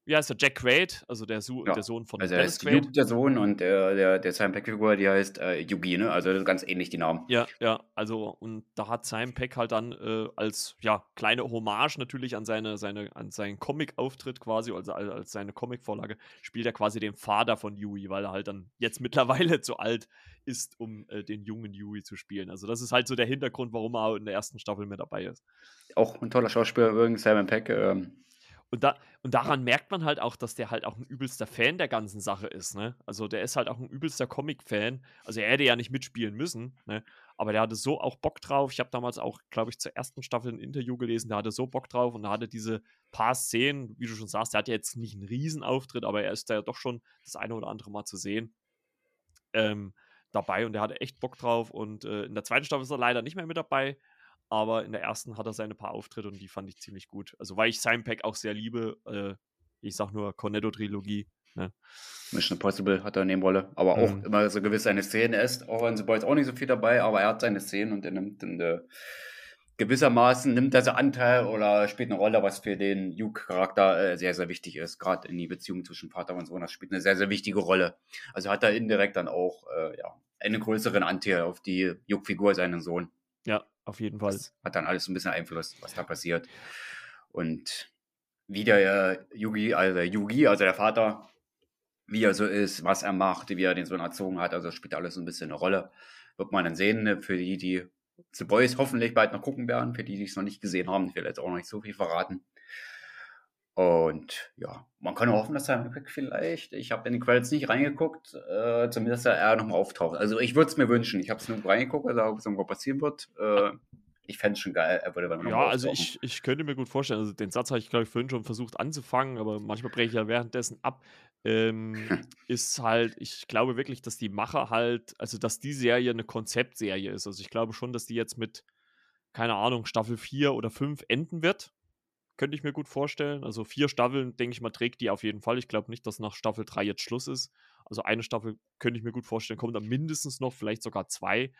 wie heißt der, Jack Quaid, also der, Su ja. der Sohn von
also Dennis Quaid. Luke, der Sohn und der, der, der Simon Peck-Figur, die heißt äh, Yugi, ne? Also ganz ähnlich die Namen.
Ja, ja, also und da hat Simon Peck halt dann äh, als ja, kleine Hommage natürlich an seine, seine, an seinen Comic-Auftritt quasi, also als, als seine Comic-Vorlage, spielt er quasi den Vater von Yui, weil er halt dann jetzt mittlerweile zu alt ist, um äh, den jungen Yui zu spielen. Also das ist halt so der Hintergrund, warum er in der ersten Staffel mit dabei ist.
Auch ein toller Schauspieler übrigens, Simon Peck. Ähm
und, da, und daran merkt man halt auch, dass der halt auch ein übelster Fan der ganzen Sache ist, ne? Also der ist halt auch ein übelster Comic-Fan. Also er hätte ja nicht mitspielen müssen, ne? Aber der hatte so auch Bock drauf. Ich habe damals auch, glaube ich, zur ersten Staffel ein Interview gelesen, der hatte so Bock drauf und da hatte diese paar Szenen, wie du schon sagst, der hat ja jetzt nicht einen Riesenauftritt, aber er ist da ja doch schon das eine oder andere Mal zu sehen. Ähm, dabei und der hatte echt Bock drauf. Und äh, in der zweiten Staffel ist er leider nicht mehr mit dabei aber in der ersten hat er seine paar Auftritte und die fand ich ziemlich gut. Also, weil ich Simon Pack auch sehr liebe, äh, ich sag nur Cornetto-Trilogie. Ne?
Mission Impossible hat er eine Nebenrolle, aber auch mhm. immer so gewiss seine Szenen. Ist auch in The Boys auch nicht so viel dabei, aber er hat seine Szenen und er nimmt in der gewissermaßen nimmt er so Anteil oder spielt eine Rolle, was für den Luke-Charakter äh, sehr, sehr wichtig ist. Gerade in die Beziehung zwischen Vater und Sohn, das spielt eine sehr, sehr wichtige Rolle. Also hat er indirekt dann auch äh, ja, einen größeren Anteil auf die Luke-Figur seinen Sohn.
Ja, auf jeden Fall.
Das hat dann alles ein bisschen Einfluss, was da passiert. Und wie der Yugi, also der Yugi, also der Vater, wie er so ist, was er macht, wie er den Sohn erzogen hat, also spielt alles ein bisschen eine Rolle. Wird man dann sehen, ne, für die, die The Boys hoffentlich bald noch gucken werden, für die, die es noch nicht gesehen haben. Ich will jetzt auch noch nicht so viel verraten. Und ja, man kann hoffen, dass er vielleicht, ich habe in die Credits nicht reingeguckt, äh, zumindest er nochmal auftaucht. Also ich würde es mir wünschen. Ich habe es nur reingeguckt, also ob es irgendwo passieren wird. Äh, ich fände es schon geil, er würde
dann Ja, also ich, ich könnte mir gut vorstellen, also den Satz habe ich, glaube ich, vorhin schon versucht anzufangen, aber manchmal breche ich ja währenddessen ab. Ähm, ist halt, ich glaube wirklich, dass die Macher halt, also dass die Serie eine Konzeptserie ist. Also ich glaube schon, dass die jetzt mit, keine Ahnung, Staffel 4 oder 5 enden wird könnte ich mir gut vorstellen. Also vier Staffeln, denke ich mal, trägt die auf jeden Fall. Ich glaube nicht, dass nach Staffel 3 jetzt Schluss ist. Also eine Staffel könnte ich mir gut vorstellen, kommt dann mindestens noch, vielleicht sogar zwei.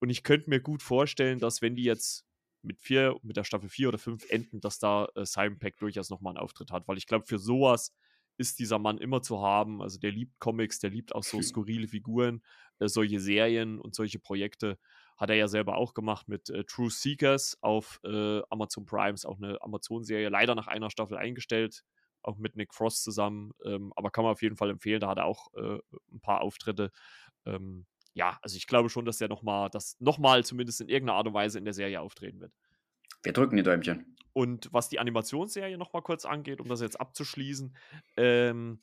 Und ich könnte mir gut vorstellen, dass wenn die jetzt mit vier, mit der Staffel 4 oder 5 enden, dass da äh, Simon Peck durchaus nochmal einen Auftritt hat. Weil ich glaube, für sowas ist dieser Mann immer zu haben. Also der liebt Comics, der liebt auch so skurrile Figuren, äh, solche Serien und solche Projekte. Hat er ja selber auch gemacht mit äh, True Seekers auf äh, Amazon Prime, ist auch eine Amazon-Serie, leider nach einer Staffel eingestellt, auch mit Nick Frost zusammen. Ähm, aber kann man auf jeden Fall empfehlen, da hat er auch äh, ein paar Auftritte. Ähm, ja, also ich glaube schon, dass er nochmal, dass nochmal zumindest in irgendeiner Art und Weise in der Serie auftreten wird.
Wir drücken die Däumchen.
Und was die Animationsserie nochmal kurz angeht, um das jetzt abzuschließen, ähm,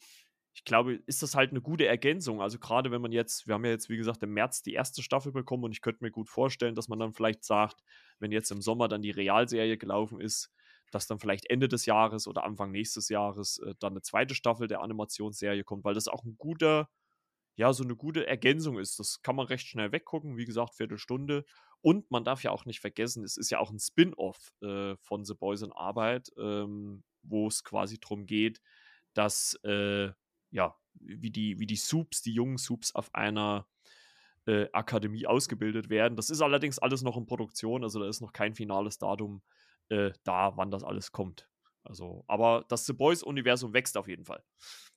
ich glaube, ist das halt eine gute Ergänzung. Also gerade wenn man jetzt, wir haben ja jetzt, wie gesagt, im März die erste Staffel bekommen und ich könnte mir gut vorstellen, dass man dann vielleicht sagt, wenn jetzt im Sommer dann die Realserie gelaufen ist, dass dann vielleicht Ende des Jahres oder Anfang nächstes Jahres äh, dann eine zweite Staffel der Animationsserie kommt, weil das auch ein guter, ja, so eine gute Ergänzung ist. Das kann man recht schnell weggucken, wie gesagt, Viertelstunde. und man darf ja auch nicht vergessen, es ist ja auch ein Spin-off äh, von The Boys in Arbeit, ähm, wo es quasi darum geht, dass äh, ja, wie die, wie die Soups, die jungen Soups auf einer äh, Akademie ausgebildet werden. Das ist allerdings alles noch in Produktion, also da ist noch kein finales Datum äh, da, wann das alles kommt. Also, aber das The Boys-Universum wächst auf jeden Fall.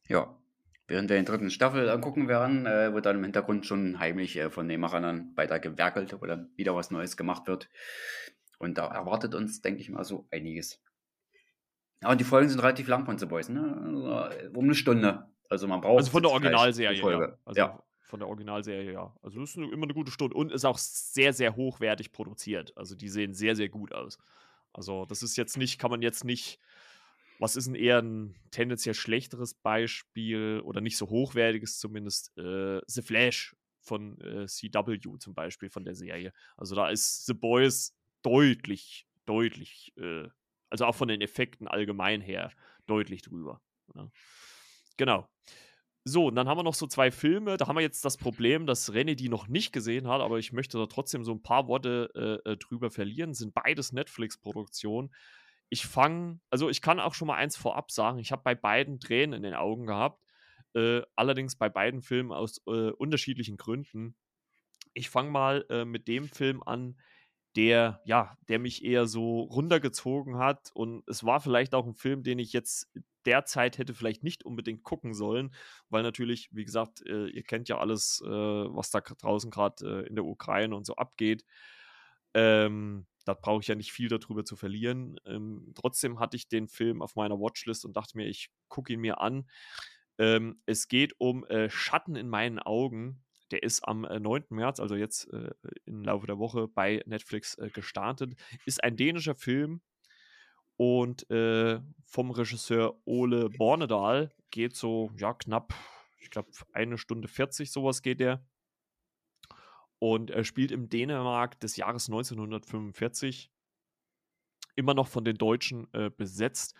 Ja, während wir den dritten Staffel angucken werden, äh, wird dann im Hintergrund schon heimlich äh, von den Machern weiter gewerkelt oder wieder was Neues gemacht wird. Und da erwartet uns, denke ich mal, so einiges. Und die Folgen sind relativ lang von The Boys, ne? Also, um eine Stunde. Also man braucht.
Also von der Originalserie. Ja. Also ja. Von der Originalserie, ja. Also das ist immer eine gute Stunde und ist auch sehr, sehr hochwertig produziert. Also die sehen sehr, sehr gut aus. Also das ist jetzt nicht, kann man jetzt nicht, was ist denn eher ein tendenziell schlechteres Beispiel oder nicht so hochwertiges zumindest, äh, The Flash von äh, CW zum Beispiel von der Serie. Also da ist The Boys deutlich, deutlich, äh, also auch von den Effekten allgemein her deutlich drüber. Ja. Genau. So, und dann haben wir noch so zwei Filme. Da haben wir jetzt das Problem, dass René die noch nicht gesehen hat, aber ich möchte da trotzdem so ein paar Worte äh, äh drüber verlieren. Sind beides Netflix-Produktionen. Ich fange, also ich kann auch schon mal eins vorab sagen. Ich habe bei beiden Tränen in den Augen gehabt. Äh, allerdings bei beiden Filmen aus äh, unterschiedlichen Gründen. Ich fange mal äh, mit dem Film an, der, ja, der mich eher so runtergezogen hat. Und es war vielleicht auch ein Film, den ich jetzt derzeit hätte vielleicht nicht unbedingt gucken sollen, weil natürlich, wie gesagt, äh, ihr kennt ja alles, äh, was da draußen gerade äh, in der Ukraine und so abgeht. Ähm, da brauche ich ja nicht viel darüber zu verlieren. Ähm, trotzdem hatte ich den Film auf meiner Watchlist und dachte mir, ich gucke ihn mir an. Ähm, es geht um äh, Schatten in meinen Augen der ist am 9. Äh, März, also jetzt äh, im Laufe der Woche, bei Netflix äh, gestartet. Ist ein dänischer Film und äh, vom Regisseur Ole Bornedal geht so, ja, knapp, ich glaube, eine Stunde 40, sowas geht der. Und er spielt im Dänemark des Jahres 1945 immer noch von den Deutschen äh, besetzt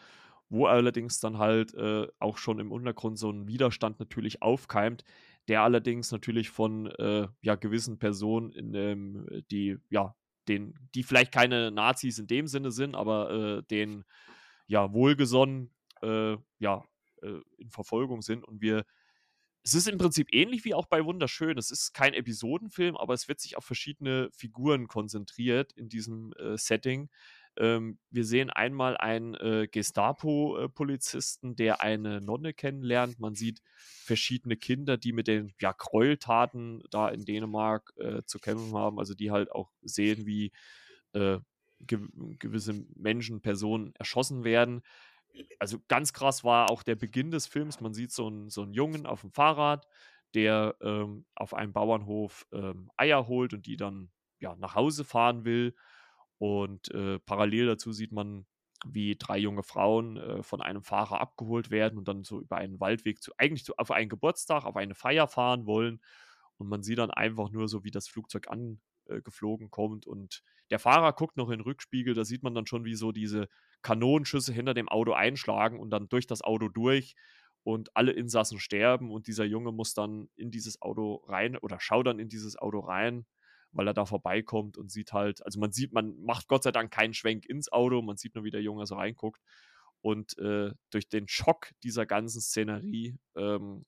wo allerdings dann halt äh, auch schon im Untergrund so ein Widerstand natürlich aufkeimt, der allerdings natürlich von äh, ja, gewissen Personen, in dem, die, ja, den, die vielleicht keine Nazis in dem Sinne sind, aber äh, den ja wohlgesonnen äh, ja, äh, in Verfolgung sind. Und wir es ist im Prinzip ähnlich wie auch bei Wunderschön. Es ist kein Episodenfilm, aber es wird sich auf verschiedene Figuren konzentriert in diesem äh, Setting. Ähm, wir sehen einmal einen äh, Gestapo-Polizisten, der eine Nonne kennenlernt. Man sieht verschiedene Kinder, die mit den ja, Gräueltaten da in Dänemark äh, zu kämpfen haben. Also die halt auch sehen, wie äh, ge gewisse Menschen, Personen erschossen werden. Also ganz krass war auch der Beginn des Films. Man sieht so einen, so einen Jungen auf dem Fahrrad, der ähm, auf einem Bauernhof ähm, Eier holt und die dann ja, nach Hause fahren will. Und äh, parallel dazu sieht man, wie drei junge Frauen äh, von einem Fahrer abgeholt werden und dann so über einen Waldweg zu, eigentlich zu, auf einen Geburtstag, auf eine Feier fahren wollen. Und man sieht dann einfach nur so, wie das Flugzeug angeflogen kommt. Und der Fahrer guckt noch in den Rückspiegel, da sieht man dann schon, wie so diese Kanonenschüsse hinter dem Auto einschlagen und dann durch das Auto durch und alle Insassen sterben und dieser Junge muss dann in dieses Auto rein oder schaut dann in dieses Auto rein weil er da vorbeikommt und sieht halt, also man sieht, man macht Gott sei Dank keinen Schwenk ins Auto, man sieht nur, wie der Junge so reinguckt. Und äh, durch den Schock dieser ganzen Szenerie ähm,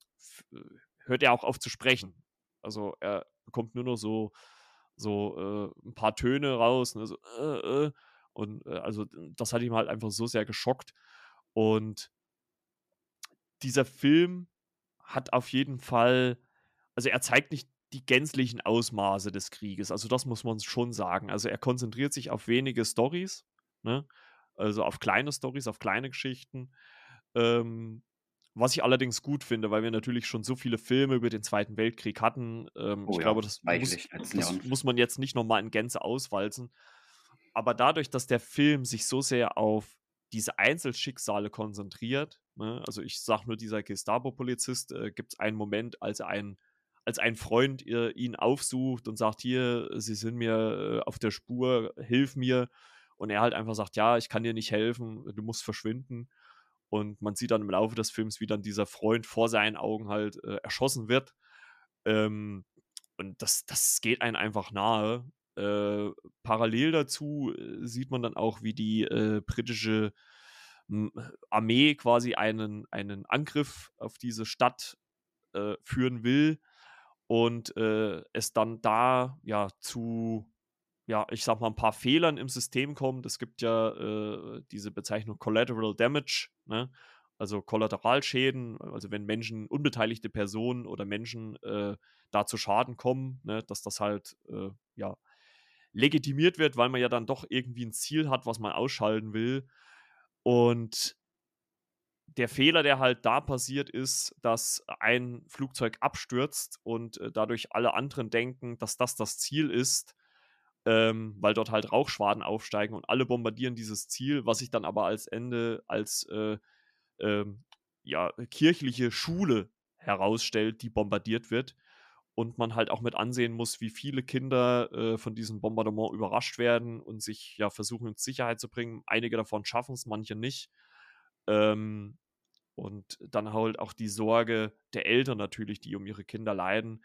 äh, hört er auch auf zu sprechen. Also er bekommt nur noch so, so äh, ein paar Töne raus. Ne, so, äh, äh. und äh, also das hat ihm halt einfach so sehr geschockt. Und dieser Film hat auf jeden Fall, also er zeigt nicht die gänzlichen Ausmaße des Krieges. Also das muss man schon sagen. Also er konzentriert sich auf wenige Stories, ne? also auf kleine Stories, auf kleine Geschichten. Ähm, was ich allerdings gut finde, weil wir natürlich schon so viele Filme über den Zweiten Weltkrieg hatten. Ähm, oh, ich ja, glaube, das, muss, das muss, man jetzt nicht nochmal in Gänze auswalzen. Aber dadurch, dass der Film sich so sehr auf diese Einzelschicksale konzentriert, ne? also ich sage nur, dieser Gestapo-Polizist, äh, gibt es einen Moment, als er einen als ein Freund ihr, ihn aufsucht und sagt, hier, sie sind mir äh, auf der Spur, hilf mir. Und er halt einfach sagt, ja, ich kann dir nicht helfen, du musst verschwinden. Und man sieht dann im Laufe des Films, wie dann dieser Freund vor seinen Augen halt äh, erschossen wird. Ähm, und das, das geht einem einfach nahe. äh, parallel dazu äh, sieht man dann auch, wie die äh, britische Armee quasi einen, einen Angriff auf diese Stadt äh, führen will und äh, es dann da ja zu, ja, ich sag mal, ein paar Fehlern im System kommt. Es gibt ja äh, diese Bezeichnung Collateral Damage, ne? also Kollateralschäden, also wenn Menschen, unbeteiligte Personen oder Menschen äh, da zu Schaden kommen, ne? dass das halt, äh, ja, legitimiert wird, weil man ja dann doch irgendwie ein Ziel hat, was man ausschalten will. Und der Fehler, der halt da passiert, ist, dass ein Flugzeug abstürzt und äh, dadurch alle anderen denken, dass das das Ziel ist, ähm, weil dort halt Rauchschwaden aufsteigen und alle bombardieren dieses Ziel, was sich dann aber als Ende als äh, äh, ja, kirchliche Schule herausstellt, die bombardiert wird. Und man halt auch mit ansehen muss, wie viele Kinder äh, von diesem Bombardement überrascht werden und sich ja versuchen, in Sicherheit zu bringen. Einige davon schaffen es, manche nicht. Ähm, und dann halt auch die Sorge der Eltern natürlich, die um ihre Kinder leiden.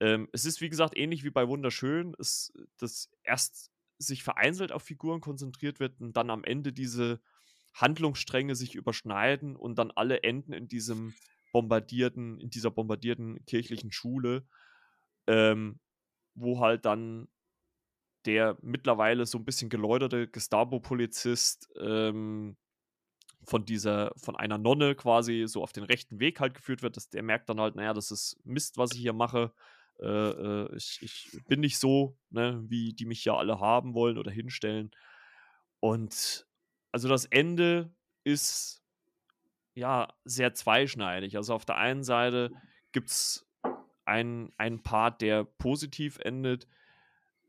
Ähm, es ist, wie gesagt, ähnlich wie bei Wunderschön, es, dass erst sich vereinzelt auf Figuren konzentriert wird und dann am Ende diese Handlungsstränge sich überschneiden und dann alle enden in diesem bombardierten, in dieser bombardierten kirchlichen Schule, ähm, wo halt dann der mittlerweile so ein bisschen geläuterte Gestapo-Polizist ähm, von dieser, von einer Nonne quasi so auf den rechten Weg halt geführt wird, dass der merkt dann halt, naja, das ist Mist, was ich hier mache. Äh, äh, ich, ich, bin nicht so, ne, wie die mich ja alle haben wollen oder hinstellen. Und also das Ende ist ja sehr zweischneidig. Also auf der einen Seite gibt es einen, Part, der positiv endet,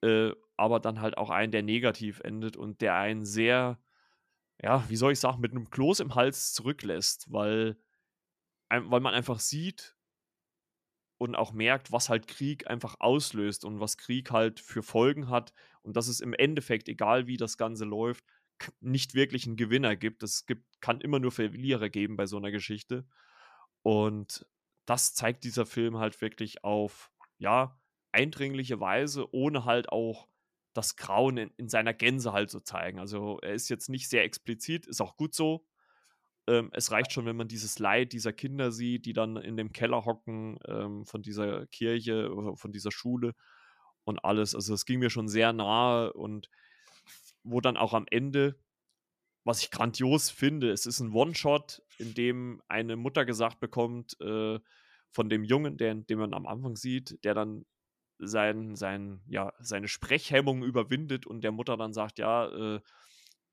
äh, aber dann halt auch einen, der negativ endet und der einen sehr ja, wie soll ich sagen, mit einem Kloß im Hals zurücklässt, weil, weil man einfach sieht und auch merkt, was halt Krieg einfach auslöst und was Krieg halt für Folgen hat und dass es im Endeffekt, egal wie das Ganze läuft, nicht wirklich einen Gewinner gibt. Es gibt, kann immer nur Verlierer geben bei so einer Geschichte. Und das zeigt dieser Film halt wirklich auf, ja, eindringliche Weise, ohne halt auch das Grauen in, in, seiner Gänze halt so zeigen. Also er ist jetzt nicht sehr explizit, ist auch gut so. Ähm, es reicht schon, wenn man dieses Leid dieser Kinder sieht, die dann in dem Keller hocken ähm, von dieser Kirche oder von dieser Schule und alles. Also es ging mir schon sehr nahe und wo dann auch am Ende, was ich grandios finde, es ist ein One-Shot, in dem eine Mutter gesagt bekommt äh, von dem Jungen, der, den man am Anfang sieht, der dann sein, sein, ja, seine Sprechhemmung überwindet und der Mutter dann sagt, ja, äh,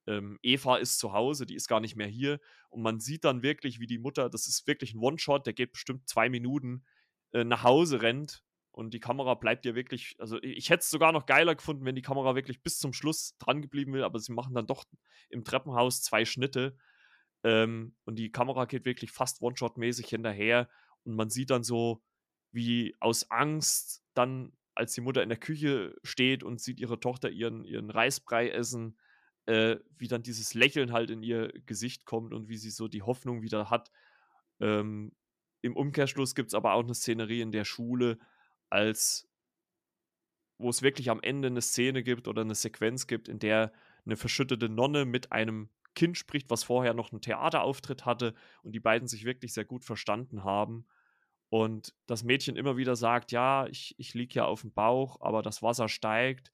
ähm, Eva ist zu Hause, die ist gar nicht mehr hier. Und man sieht dann wirklich, wie die Mutter, das ist wirklich ein One-Shot, der geht bestimmt zwei Minuten, äh, nach Hause rennt und die Kamera bleibt ja wirklich, also ich hätte es sogar noch geiler gefunden, wenn die Kamera wirklich bis zum Schluss dran geblieben will, aber sie machen dann doch im Treppenhaus zwei Schnitte ähm, und die Kamera geht wirklich fast One-Shot-mäßig hinterher und man sieht dann so, wie aus Angst dann, als die Mutter in der Küche steht und sieht ihre Tochter ihren, ihren Reisbrei essen, äh, wie dann dieses Lächeln halt in ihr Gesicht kommt und wie sie so die Hoffnung wieder hat. Ähm, Im Umkehrschluss gibt es aber auch eine Szenerie in der Schule, als wo es wirklich am Ende eine Szene gibt oder eine Sequenz gibt, in der eine verschüttete Nonne mit einem Kind spricht, was vorher noch einen Theaterauftritt hatte und die beiden sich wirklich sehr gut verstanden haben. Und das Mädchen immer wieder sagt, ja, ich, ich liege ja auf dem Bauch, aber das Wasser steigt.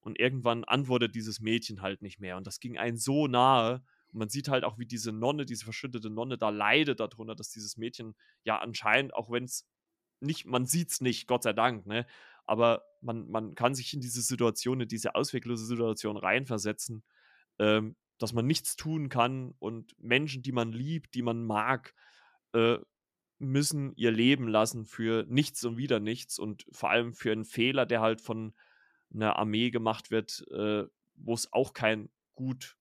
Und irgendwann antwortet dieses Mädchen halt nicht mehr. Und das ging einen so nahe. Und man sieht halt auch, wie diese Nonne, diese verschüttete Nonne da leidet darunter, dass dieses Mädchen ja anscheinend, auch wenn es nicht, man sieht es nicht, Gott sei Dank, ne? Aber man, man kann sich in diese Situation, in diese ausweglose Situation reinversetzen, ähm, dass man nichts tun kann und Menschen, die man liebt, die man mag, äh, müssen ihr Leben lassen für nichts und wieder nichts und vor allem für einen Fehler, der halt von einer Armee gemacht wird, äh, wo es auch kein Gut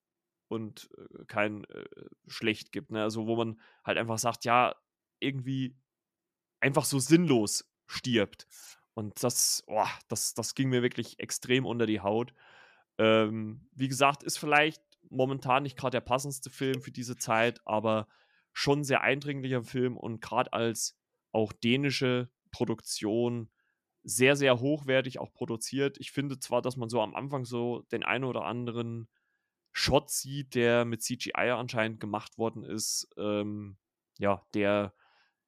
und äh, kein äh, Schlecht gibt. Ne? Also wo man halt einfach sagt, ja, irgendwie einfach so sinnlos stirbt. Und das, oh, das, das ging mir wirklich extrem unter die Haut. Ähm, wie gesagt, ist vielleicht momentan nicht gerade der passendste Film für diese Zeit, aber schon sehr eindringlicher Film und gerade als auch dänische Produktion sehr, sehr hochwertig auch produziert. Ich finde zwar, dass man so am Anfang so den einen oder anderen Shot sieht, der mit CGI anscheinend gemacht worden ist, ähm, ja, der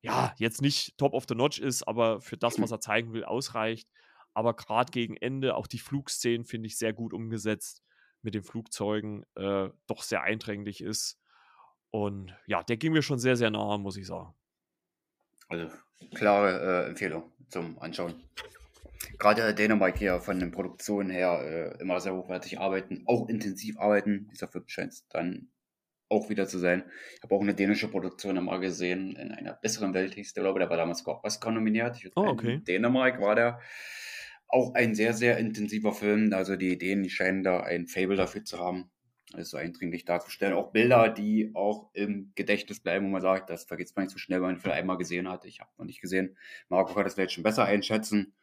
ja jetzt nicht top of the notch ist, aber für das, was er zeigen will, ausreicht. Aber gerade gegen Ende, auch die Flugszenen finde ich sehr gut umgesetzt mit den Flugzeugen, äh, doch sehr eindringlich ist. Und ja, der ging mir schon sehr, sehr nah, muss ich sagen.
Also klare äh, Empfehlung zum Anschauen. Gerade Dänemark hier von den Produktionen her äh, immer sehr hochwertig arbeiten, auch intensiv arbeiten. Dieser Film scheint es dann auch wieder zu sein. Ich habe auch eine dänische Produktion einmal gesehen, in einer besseren Welt hieß der, glaube ich, der war damals auch Oscar nominiert.
Oh, okay.
In Dänemark war der auch ein sehr, sehr intensiver Film. Also die Ideen, scheinen da ein Fable dafür zu haben also eindringlich darzustellen. Auch Bilder, die auch im Gedächtnis bleiben, wo man sagt, das vergisst man nicht so schnell, wenn man vielleicht einmal gesehen hat. Ich habe noch nicht gesehen. Marco kann das vielleicht schon besser einschätzen.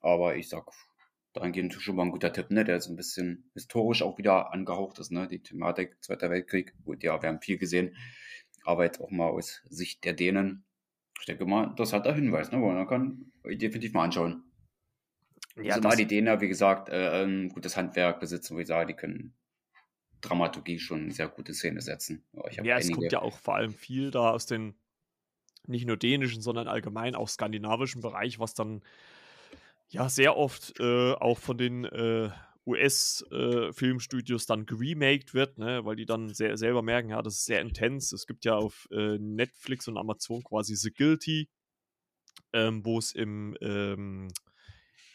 Aber ich sag, dahingehend schon mal ein guter Tipp, ne? der so ein bisschen historisch auch wieder angehaucht ist, ne? Die Thematik Zweiter Weltkrieg. Gut, ja, wir haben viel gesehen. Aber jetzt auch mal aus Sicht der Dänen. Ich denke mal, das hat da Hinweis, ne? Man kann definitiv mal anschauen. Ja, also mal die Däner, wie gesagt, äh, ein gutes Handwerk besitzen, wo ich sage, die können Dramaturgie schon sehr gute Szene setzen.
Ja, es kommt ja auch vor allem viel da aus den nicht nur dänischen, sondern allgemein auch skandinavischen Bereich, was dann ja sehr oft äh, auch von den äh, US-Filmstudios äh, dann geremaked wird, ne, weil die dann sehr, selber merken, ja, das ist sehr intens. Es gibt ja auf äh, Netflix und Amazon quasi The Guilty, ähm, wo es im ähm,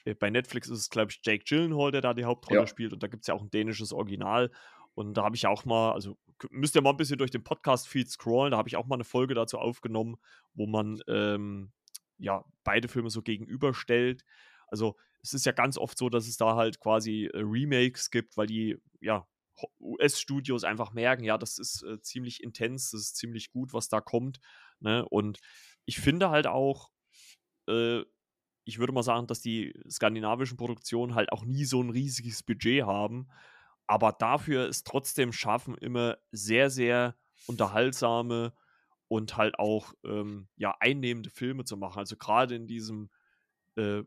äh, bei Netflix ist es, glaube ich, Jake Gyllenhaal, der da die Hauptrolle ja. spielt. Und da gibt es ja auch ein dänisches Original. Und da habe ich auch mal, also müsst ihr mal ein bisschen durch den Podcast-Feed scrollen, da habe ich auch mal eine Folge dazu aufgenommen, wo man ähm, ja beide Filme so gegenüberstellt. Also es ist ja ganz oft so, dass es da halt quasi äh, Remakes gibt, weil die ja US-Studios einfach merken, ja, das ist äh, ziemlich intens, das ist ziemlich gut, was da kommt. Ne? Und ich finde halt auch, äh, ich würde mal sagen, dass die skandinavischen Produktionen halt auch nie so ein riesiges Budget haben aber dafür es trotzdem schaffen, immer sehr, sehr unterhaltsame und halt auch ähm, ja, einnehmende Filme zu machen. Also gerade in diesem äh,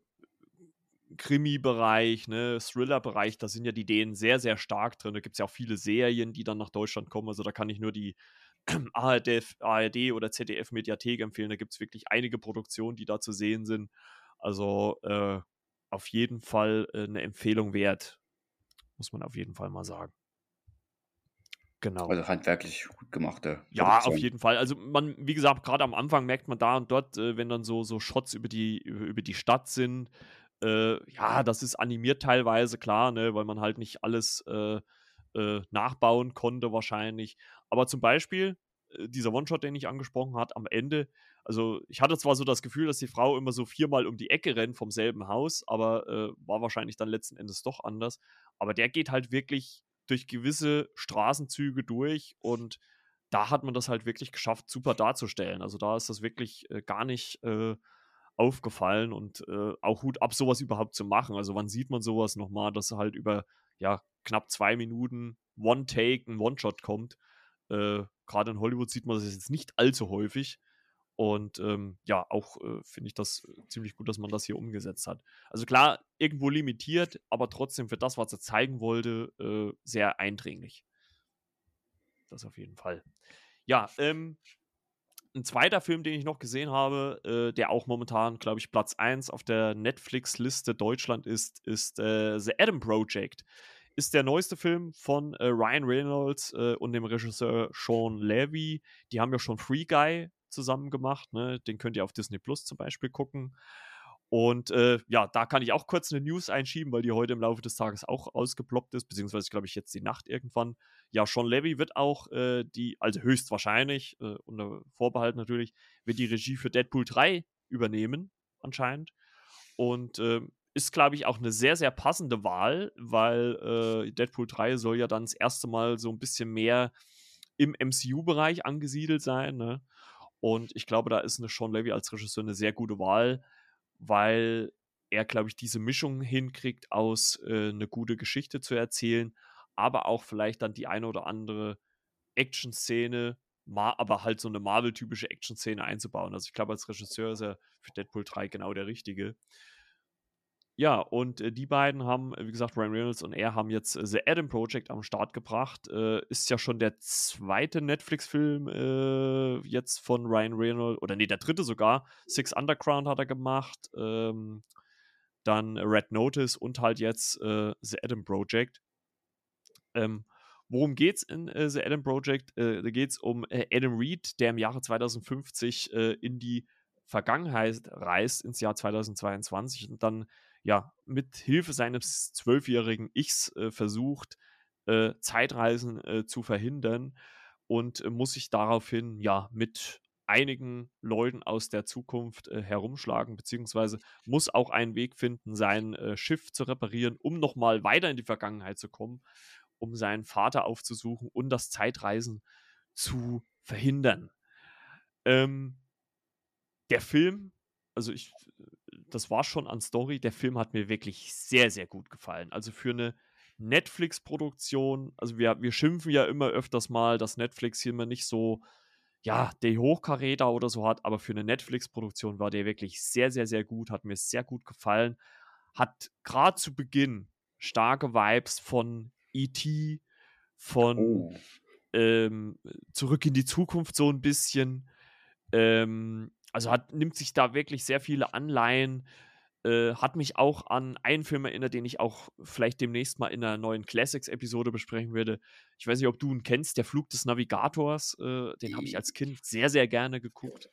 Krimi-Bereich, ne, Thriller-Bereich, da sind ja die Ideen sehr, sehr stark drin. Da gibt es ja auch viele Serien, die dann nach Deutschland kommen. Also da kann ich nur die ARD, ARD oder ZDF-Mediathek empfehlen. Da gibt es wirklich einige Produktionen, die da zu sehen sind. Also äh, auf jeden Fall äh, eine Empfehlung wert muss man auf jeden Fall mal sagen.
Genau. Also handwerklich gut gemachte.
Ja, auf jeden Fall. Also man, wie gesagt, gerade am Anfang merkt man da und dort, äh, wenn dann so, so Shots über die, über die Stadt sind, äh, ja, das ist animiert teilweise, klar, ne, weil man halt nicht alles äh, äh nachbauen konnte wahrscheinlich. Aber zum Beispiel, äh, dieser One-Shot, den ich angesprochen habe, am Ende, also ich hatte zwar so das Gefühl, dass die Frau immer so viermal um die Ecke rennt vom selben Haus, aber äh, war wahrscheinlich dann letzten Endes doch anders. Aber der geht halt wirklich durch gewisse Straßenzüge durch und da hat man das halt wirklich geschafft, super darzustellen. Also da ist das wirklich äh, gar nicht äh, aufgefallen und äh, auch Hut ab, sowas überhaupt zu machen. Also wann sieht man sowas nochmal, dass halt über ja, knapp zwei Minuten One-Take, ein One-Shot kommt. Äh, gerade in Hollywood sieht man das jetzt nicht allzu häufig. Und ähm, ja, auch äh, finde ich das äh, ziemlich gut, dass man das hier umgesetzt hat. Also klar, irgendwo limitiert, aber trotzdem für das, was er zeigen wollte, äh, sehr eindringlich. Das auf jeden Fall. Ja, ähm, ein zweiter Film, den ich noch gesehen habe, äh, der auch momentan, glaube ich, Platz 1 auf der Netflix-Liste Deutschland ist, ist äh, The Adam Project. Ist der neueste Film von äh, Ryan Reynolds und dem Regisseur Sean Levy. Die haben ja schon Free Guy zusammen gemacht. Ne? Den könnt ihr auf Disney Plus zum Beispiel gucken. Und äh, ja, da kann ich auch kurz eine News einschieben, weil die heute im Laufe des Tages auch ausgeploppt ist, beziehungsweise glaube ich jetzt die Nacht irgendwann. Ja, Sean Levy wird auch äh, die, also höchstwahrscheinlich, äh, unter Vorbehalt natürlich, wird die Regie für Deadpool 3 übernehmen, anscheinend. Und ähm, ist, glaube ich, auch eine sehr, sehr passende Wahl, weil äh, Deadpool 3 soll ja dann das erste Mal so ein bisschen mehr im MCU-Bereich angesiedelt sein. Ne? Und ich glaube, da ist eine Sean Levy als Regisseur eine sehr gute Wahl, weil er, glaube ich, diese Mischung hinkriegt, aus äh, eine gute Geschichte zu erzählen, aber auch vielleicht dann die eine oder andere Action-Szene, aber halt so eine Marvel-typische Action-Szene einzubauen. Also ich glaube, als Regisseur ist er für Deadpool 3 genau der Richtige. Ja, und äh, die beiden haben, wie gesagt, Ryan Reynolds und er haben jetzt äh, The Adam Project am Start gebracht. Äh, ist ja schon der zweite Netflix-Film äh, jetzt von Ryan Reynolds, oder nee, der dritte sogar. Six Underground hat er gemacht. Ähm, dann Red Notice und halt jetzt äh, The Adam Project. Ähm, worum geht's in äh, The Adam Project? da geht es um Adam Reed, der im Jahre 2050 in die Vergangenheit reist, ins Jahr 2022 und dann ja, mit Hilfe seines zwölfjährigen Ichs äh, versucht, äh, Zeitreisen äh, zu verhindern und äh, muss sich daraufhin ja mit einigen Leuten aus der Zukunft äh, herumschlagen, beziehungsweise muss auch einen Weg finden, sein äh, Schiff zu reparieren, um nochmal weiter in die Vergangenheit zu kommen, um seinen Vater aufzusuchen und das Zeitreisen zu verhindern. Ähm, der Film, also ich das war schon an Story. Der Film hat mir wirklich sehr, sehr gut gefallen. Also für eine Netflix-Produktion, also wir, wir schimpfen ja immer öfters mal, dass Netflix hier immer nicht so, ja, der Hochkaräter oder so hat, aber für eine Netflix-Produktion war der wirklich sehr, sehr, sehr gut, hat mir sehr gut gefallen. Hat gerade zu Beginn starke Vibes von E.T., von oh. ähm, Zurück in die Zukunft so ein bisschen. Ähm, also hat, nimmt sich da wirklich sehr viele Anleihen. Äh, hat mich auch an einen Film erinnert, den ich auch vielleicht demnächst mal in einer neuen Classics-Episode besprechen werde. Ich weiß nicht, ob du ihn kennst, der Flug des Navigators. Äh, den habe ich als Kind sehr, sehr gerne geguckt.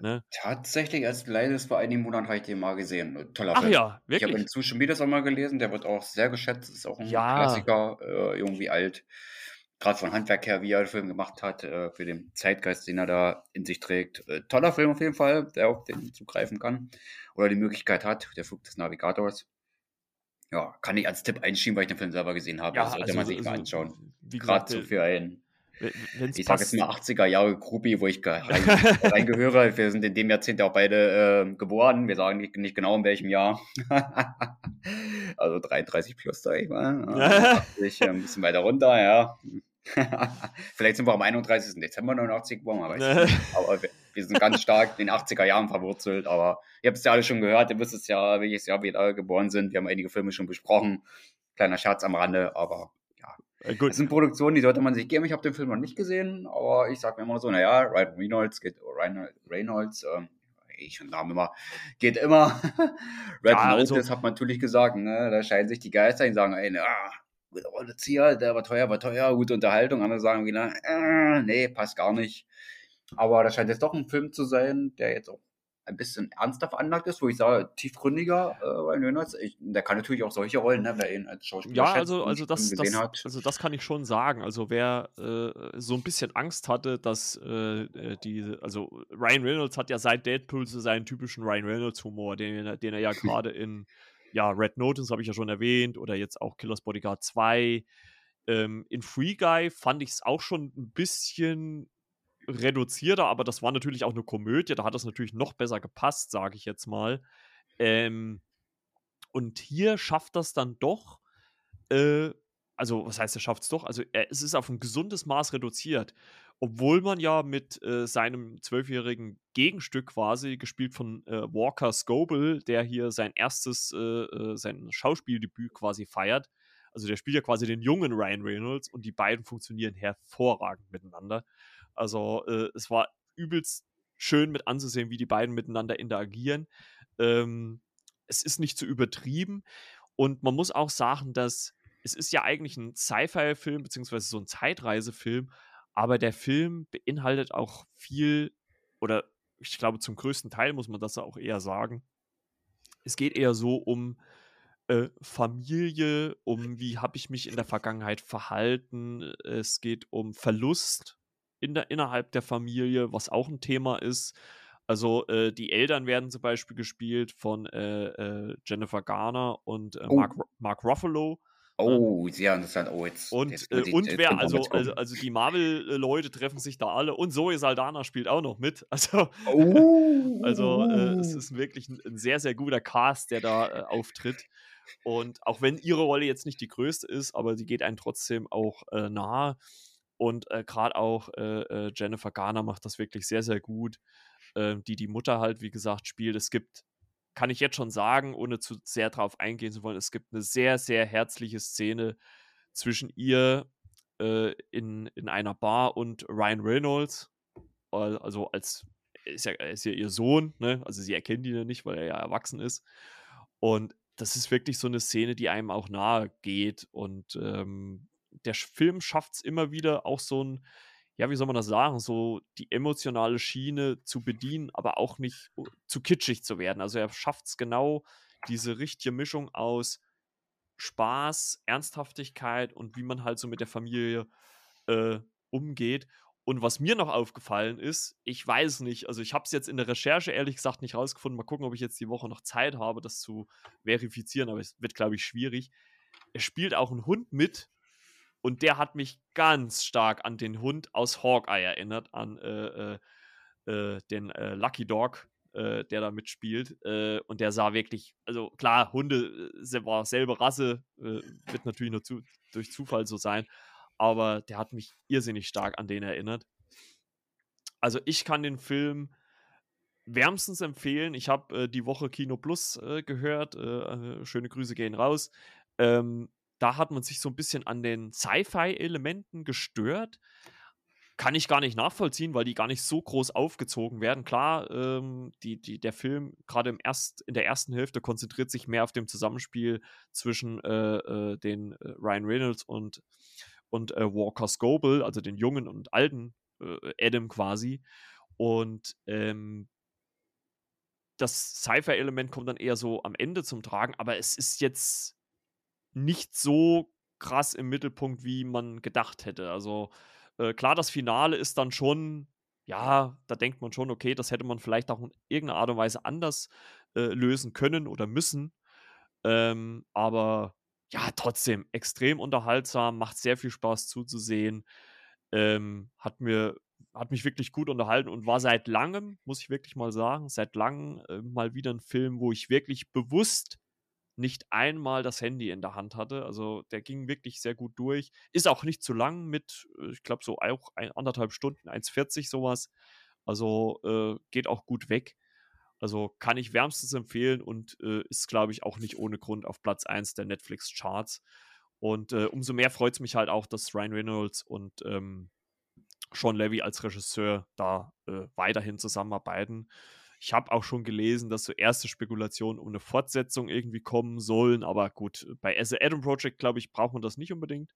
Ne? Tatsächlich, als leider vor einigen Monaten habe ich den mal gesehen.
Toller Ach Film. ja,
wirklich. Ich habe inzwischen schon wieder mal gelesen, der wird auch sehr geschätzt, ist auch ein ja. Klassiker, äh, irgendwie alt gerade von Handwerk her, wie er den Film gemacht hat, äh, für den Zeitgeist, den er da in sich trägt. Äh, toller Film auf jeden Fall, der auf den zugreifen kann oder die Möglichkeit hat, der Flug des Navigators. Ja, kann ich als Tipp einschieben, weil ich den Film selber gesehen habe. Ja, das sollte also, man sich also, mal anschauen. Gerade so für einen ich sage jetzt mal 80er Jahre Groupie, wo ich rein, reingehöre. Wir sind in dem Jahrzehnt auch beide äh, geboren. Wir sagen nicht, nicht, genau in welchem Jahr. also 33 plus, sag ich mal. 80, ein bisschen weiter runter, ja. Vielleicht sind wir am 31. Dezember 89 geboren, aber, aber wir, wir, sind ganz stark in den 80er Jahren verwurzelt. Aber ihr habt es ja alle schon gehört, ihr wisst es ja, welches Jahr wir da geboren sind. Wir haben einige Filme schon besprochen. Kleiner Scherz am Rande, aber ja. Äh, gut. Das sind Produktionen, die sollte man sich geben. Ich habe den Film noch nicht gesehen, aber ich sage mir immer so, naja, Ryan Reynolds geht, Ryan Reynolds, ähm, ich und Namen immer, geht immer. Red ja, Notice also, hat man natürlich gesagt, ne? da scheiden sich die Geister, die sagen, ey, ah, guter Produzier, der war teuer, war teuer, gute Unterhaltung. Andere sagen wieder, äh, nee, passt gar nicht. Aber das scheint jetzt doch ein Film zu sein, der jetzt auch ein bisschen ernster veranlagt ist, wo ich sage, tiefgründiger äh, Ryan Reynolds. Ich, der kann natürlich auch solche Rollen, ne, wer ihn als Schauspieler
Ja, also, also, das, das, hat. also das kann ich schon sagen. Also wer äh, so ein bisschen Angst hatte, dass äh, äh die, also Ryan Reynolds hat ja seit Deadpool so seinen typischen Ryan Reynolds-Humor, den, den er ja gerade in ja, Red Notice habe ich ja schon erwähnt oder jetzt auch Killers Bodyguard 2. Ähm, in Free Guy fand ich es auch schon ein bisschen reduzierter, aber das war natürlich auch eine Komödie, da hat es natürlich noch besser gepasst, sage ich jetzt mal. Ähm, und hier schafft das dann doch, äh, also was heißt, er schafft es doch? Also er, es ist auf ein gesundes Maß reduziert obwohl man ja mit äh, seinem zwölfjährigen Gegenstück quasi, gespielt von äh, Walker Scoble, der hier sein erstes, äh, äh, sein Schauspieldebüt quasi feiert. Also der spielt ja quasi den jungen Ryan Reynolds und die beiden funktionieren hervorragend miteinander. Also äh, es war übelst schön mit anzusehen, wie die beiden miteinander interagieren. Ähm, es ist nicht zu übertrieben und man muss auch sagen, dass es ist ja eigentlich ein Sci-Fi-Film, beziehungsweise so ein Zeitreisefilm, aber der Film beinhaltet auch viel, oder ich glaube, zum größten Teil muss man das auch eher sagen. Es geht eher so um äh, Familie, um wie habe ich mich in der Vergangenheit verhalten. Es geht um Verlust in der, innerhalb der Familie, was auch ein Thema ist. Also äh, die Eltern werden zum Beispiel gespielt von äh, äh Jennifer Garner und äh, oh. Mark, Mark Ruffalo.
Ne? Oh, sehr interessant. Oh, jetzt,
und jetzt äh, und wer, also, also, also die Marvel-Leute treffen sich da alle und Zoe Saldana spielt auch noch mit. Also, oh. also äh, es ist wirklich ein, ein, sehr, sehr guter Cast, der da äh, auftritt. Und auch wenn ihre Rolle jetzt nicht die größte ist, aber sie geht einem trotzdem auch äh, nahe. Und äh, gerade auch äh, Jennifer Garner macht das wirklich sehr, sehr gut, ähm, die die Mutter halt, wie gesagt, spielt. Es gibt kann ich jetzt schon sagen, ohne zu sehr darauf eingehen zu wollen, es gibt eine sehr, sehr herzliche Szene zwischen ihr äh, in, in einer Bar und Ryan Reynolds. Also als ist ja, ist ja ihr Sohn, ne? Also sie erkennt ihn ja nicht, weil er ja erwachsen ist. Und das ist wirklich so eine Szene, die einem auch nahe geht. Und ähm, der Film schafft es immer wieder auch so ein, ja, wie soll man das sagen, so die emotionale Schiene zu bedienen, aber auch nicht zu kitschig zu werden. Also er schafft es genau, diese richtige Mischung aus Spaß, Ernsthaftigkeit und wie man halt so mit der Familie äh, umgeht. Und was mir noch aufgefallen ist, ich weiß nicht, also ich habe es jetzt in der Recherche ehrlich gesagt nicht rausgefunden. Mal gucken, ob ich jetzt die Woche noch Zeit habe, das zu verifizieren, aber es wird, glaube ich, schwierig. Es spielt auch ein Hund mit, und der hat mich ganz stark an den Hund aus Hawkeye erinnert, an äh, äh, äh den äh, Lucky Dog, äh, der da mitspielt. Äh, und der sah wirklich, also klar, Hunde war selbe Rasse, wird natürlich nur zu, durch Zufall so sein, aber der hat mich irrsinnig stark an den erinnert. Also ich kann den Film wärmstens empfehlen. Ich habe die Woche Kino Plus gehört. schöne Grüße gehen raus. Ähm, da hat man sich so ein bisschen an den Sci-Fi-Elementen gestört. Kann ich gar nicht nachvollziehen, weil die gar nicht so groß aufgezogen werden. Klar, ähm, die, die, der Film, gerade Erst, in der ersten Hälfte, konzentriert sich mehr auf dem Zusammenspiel zwischen äh, äh, den äh, Ryan Reynolds und, und äh, Walker Scoble, also den jungen und alten äh, Adam quasi. Und ähm, das Sci-Fi-Element kommt dann eher so am Ende zum Tragen, aber es ist jetzt nicht so krass im Mittelpunkt, wie man gedacht hätte. Also äh, klar, das Finale ist dann schon, ja, da denkt man schon, okay, das hätte man vielleicht auch in irgendeiner Art und Weise anders äh, lösen können oder müssen. Ähm, aber ja, trotzdem extrem unterhaltsam, macht sehr viel Spaß zuzusehen. Ähm, hat mir hat mich wirklich gut unterhalten und war seit langem, muss ich wirklich mal sagen, seit langem äh, mal wieder ein Film, wo ich wirklich bewusst nicht einmal das Handy in der Hand hatte. Also der ging wirklich sehr gut durch. Ist auch nicht zu lang mit, äh, ich glaube, so auch ein, anderthalb Stunden, 1,40 sowas. Also äh, geht auch gut weg. Also kann ich wärmstens empfehlen und äh, ist, glaube ich, auch nicht ohne Grund auf Platz 1 der Netflix-Charts. Und äh, umso mehr freut es mich halt auch, dass Ryan Reynolds und ähm, Sean Levy als Regisseur da äh, weiterhin zusammenarbeiten. Ich habe auch schon gelesen, dass so erste Spekulationen um eine Fortsetzung irgendwie kommen sollen, aber gut, bei As a Adam Project, glaube ich, braucht man das nicht unbedingt.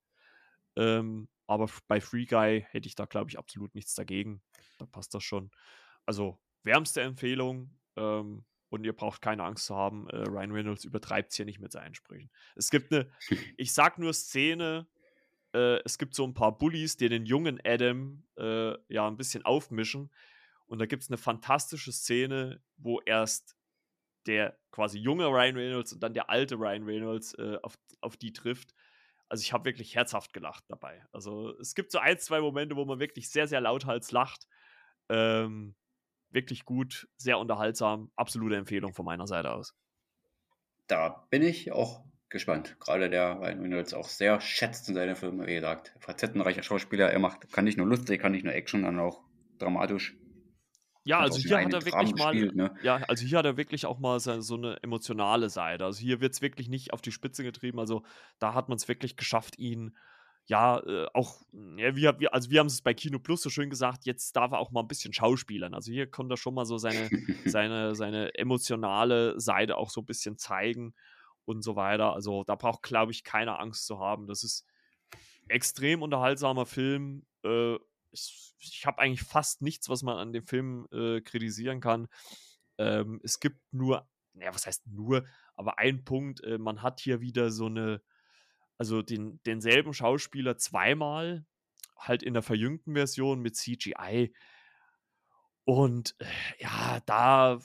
Ähm, aber bei Free Guy hätte ich da, glaube ich, absolut nichts dagegen. Da passt das schon. Also, wärmste Empfehlung. Ähm, und ihr braucht keine Angst zu haben, äh, Ryan Reynolds übertreibt es hier nicht mit seinen Sprüchen. Es gibt eine, ich sag nur Szene, äh, es gibt so ein paar Bullies, die den jungen Adam äh, ja ein bisschen aufmischen. Und da gibt es eine fantastische Szene, wo erst der quasi junge Ryan Reynolds und dann der alte Ryan Reynolds äh, auf, auf die trifft. Also ich habe wirklich herzhaft gelacht dabei. Also es gibt so ein, zwei Momente, wo man wirklich sehr, sehr lauthals lacht. Ähm, wirklich gut, sehr unterhaltsam. Absolute Empfehlung von meiner Seite aus.
Da bin ich auch gespannt. Gerade der Ryan Reynolds auch sehr schätzt in seine Filme, wie gesagt. Facettenreicher Schauspieler. Er macht, kann nicht nur lustig, kann nicht nur Action, sondern auch dramatisch.
Ja, also hier hat er wirklich mal, spielt, ne? ja, also hier hat er wirklich auch mal so, so eine emotionale Seite. Also hier wird es wirklich nicht auf die Spitze getrieben. Also da hat man es wirklich geschafft, ihn ja äh, auch, ja, wir, also wir haben es bei Kino Plus so schön gesagt, jetzt darf er auch mal ein bisschen schauspielern. Also hier konnte er schon mal so seine, seine, seine emotionale Seite auch so ein bisschen zeigen und so weiter. Also da braucht, glaube ich, keine Angst zu haben. Das ist extrem unterhaltsamer Film. Äh, ich, ich habe eigentlich fast nichts, was man an dem Film äh, kritisieren kann. Ähm, es gibt nur, naja, was heißt nur, aber ein Punkt, äh, man hat hier wieder so eine, also den, denselben Schauspieler zweimal, halt in der verjüngten Version mit CGI. Und äh, ja, da,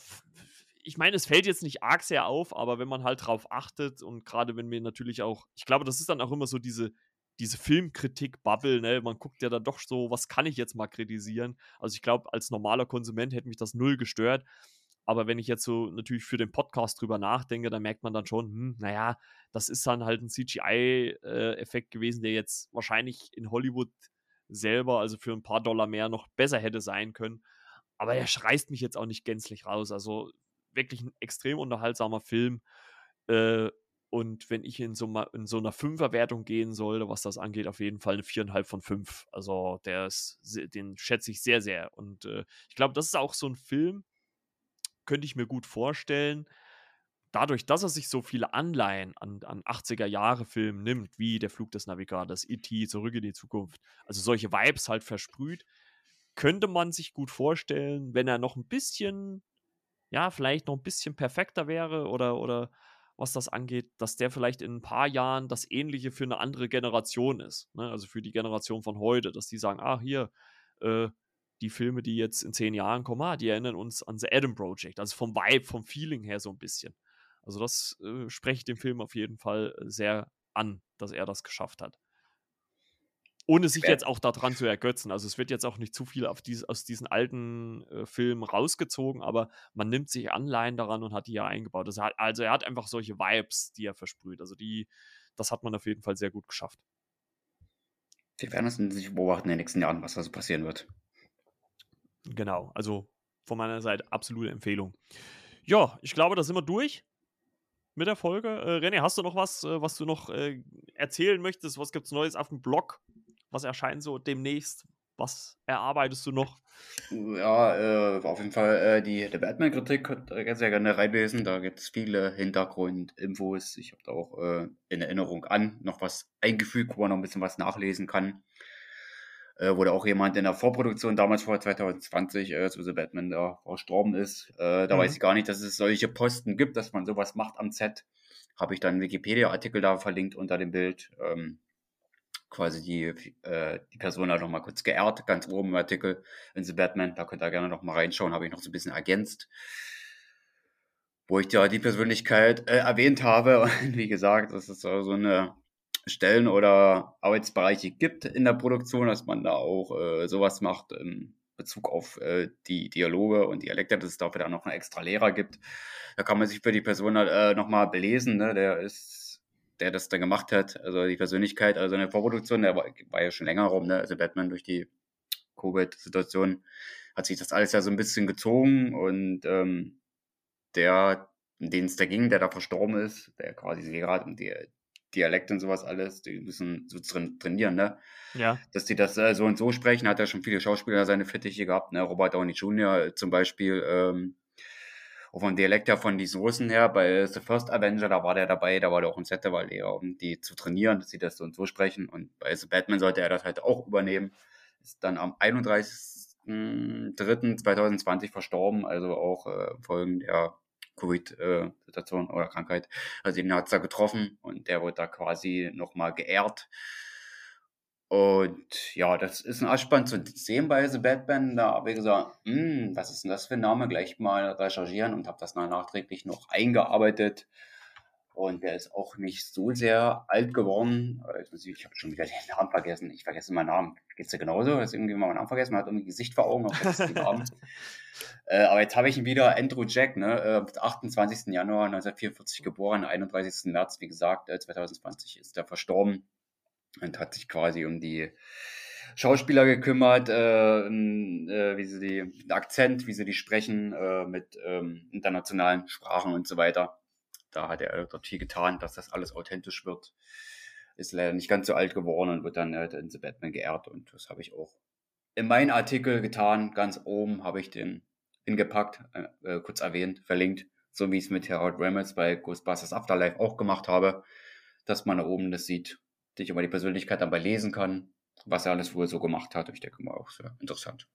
ich meine, es fällt jetzt nicht arg sehr auf, aber wenn man halt drauf achtet und gerade wenn wir natürlich auch, ich glaube, das ist dann auch immer so diese, diese Filmkritik-Bubble, ne, man guckt ja dann doch so, was kann ich jetzt mal kritisieren? Also ich glaube, als normaler Konsument hätte mich das null gestört. Aber wenn ich jetzt so natürlich für den Podcast drüber nachdenke, dann merkt man dann schon, hm, naja, das ist dann halt ein CGI-Effekt äh, gewesen, der jetzt wahrscheinlich in Hollywood selber, also für ein paar Dollar mehr, noch besser hätte sein können. Aber er reißt mich jetzt auch nicht gänzlich raus. Also wirklich ein extrem unterhaltsamer Film. Äh, und wenn ich in so, in so einer Fünferwertung gehen sollte, was das angeht, auf jeden Fall eine viereinhalb von fünf. Also der ist, den schätze ich sehr, sehr. Und äh, ich glaube, das ist auch so ein Film, könnte ich mir gut vorstellen. Dadurch, dass er sich so viele Anleihen an, an 80er-Jahre-Filmen nimmt, wie Der Flug des Navigators, E.T., Zurück in die Zukunft, also solche Vibes halt versprüht, könnte man sich gut vorstellen, wenn er noch ein bisschen, ja, vielleicht noch ein bisschen perfekter wäre oder, oder was das angeht, dass der vielleicht in ein paar Jahren das Ähnliche für eine andere Generation ist. Ne? Also für die Generation von heute, dass die sagen, ah, hier, äh, die Filme, die jetzt in zehn Jahren kommen, ah, die erinnern uns an The Adam Project. Also vom Vibe, vom Feeling her so ein bisschen. Also das äh, spreche ich dem Film auf jeden Fall sehr an, dass er das geschafft hat ohne sich jetzt auch daran zu ergötzen. Also es wird jetzt auch nicht zu viel dies, aus diesen alten äh, Filmen rausgezogen, aber man nimmt sich Anleihen daran und hat die ja eingebaut. Also, also er hat einfach solche Vibes, die er versprüht. Also die, das hat man auf jeden Fall sehr gut geschafft.
Wir werden es sich beobachten in den nächsten Jahren, was da so passieren wird.
Genau, also von meiner Seite absolute Empfehlung. Ja, ich glaube, da sind wir durch mit der Folge. Äh, René, hast du noch was, äh, was du noch äh, erzählen möchtest? Was gibt es Neues auf dem Blog? Was erscheint so demnächst? Was erarbeitest du noch?
Ja, äh, auf jeden Fall äh, die, die Batman-Kritik könnt ihr sehr gerne reinlesen. Da gibt es viele Hintergrundinfos. Ich habe da auch äh, in Erinnerung an noch was eingefügt, wo man noch ein bisschen was nachlesen kann. Äh, wo da auch jemand in der Vorproduktion damals vor 2020 äh, zu The Batman da verstorben ist. Äh, da mhm. weiß ich gar nicht, dass es solche Posten gibt, dass man sowas macht am Set. Habe ich dann einen Wikipedia-Artikel da verlinkt unter dem Bild. Ähm, quasi die, äh, die Person hat nochmal kurz geehrt, ganz oben im Artikel in The Batman. Da könnt ihr gerne nochmal reinschauen, habe ich noch so ein bisschen ergänzt. Wo ich ja die Persönlichkeit äh, erwähnt habe. Und wie gesagt, dass es so eine Stellen oder Arbeitsbereiche gibt in der Produktion, dass man da auch äh, sowas macht in Bezug auf äh, die Dialoge und Dialekte, dass es dafür dann noch einen extra Lehrer gibt. Da kann man sich für die Person halt, äh, nochmal belesen. Ne? Der ist der das dann gemacht hat, also die Persönlichkeit, also eine Vorproduktion, der war, war ja schon länger rum, ne? also Batman durch die Covid-Situation hat sich das alles ja so ein bisschen gezogen und ähm, der, in den es da ging, der da verstorben ist, der quasi gerade um die Dialekt und sowas alles, die müssen so trainieren, ne?
Ja.
Dass die das äh, so und so sprechen, hat ja schon viele Schauspieler seine Fittiche gehabt, ne? Robert Downey Jr. zum Beispiel, ähm, auch vom Dialekt her von diesen Russen her, bei The First Avenger, da war der dabei, da war der auch im Set, der war um die zu trainieren, dass sie das so und so sprechen. Und bei The Batman sollte er das halt auch übernehmen. Ist dann am 31.03.2020 verstorben, also auch äh, Folgen der Covid-Situation oder Krankheit. Also ihn hat es da getroffen und der wurde da quasi nochmal geehrt und ja, das ist ein Arschband zu sehen bei The Batman. Da habe ich gesagt, hm, was ist denn das für ein Name? Gleich mal recherchieren und habe das nachträglich noch eingearbeitet. Und der ist auch nicht so sehr alt geworden. Ich habe schon wieder den Namen vergessen. Ich vergesse meinen Namen. Geht es dir genauso? Dass irgendwie mal meinen Namen vergessen? Man hat irgendwie Gesicht vor Augen. äh, aber jetzt habe ich ihn wieder. Andrew Jack, ne? Äh, 28. Januar 1944 geboren, 31. März, wie gesagt, äh, 2020 ist er verstorben und hat sich quasi um die Schauspieler gekümmert, äh, äh, wie sie die, den Akzent, wie sie die sprechen, äh, mit ähm, internationalen Sprachen und so weiter. Da hat er dort viel getan, dass das alles authentisch wird. Ist leider nicht ganz so alt geworden und wird dann äh, in The Batman geehrt. Und das habe ich auch in meinen Artikel getan. Ganz oben habe ich den hingepackt, äh, äh, kurz erwähnt, verlinkt. So wie ich es mit Harold Ramis bei Ghostbusters Afterlife auch gemacht habe, dass man da oben das sieht sich über die Persönlichkeit dabei lesen kann, was er alles wohl so gemacht hat. Ich denke mal auch sehr interessant.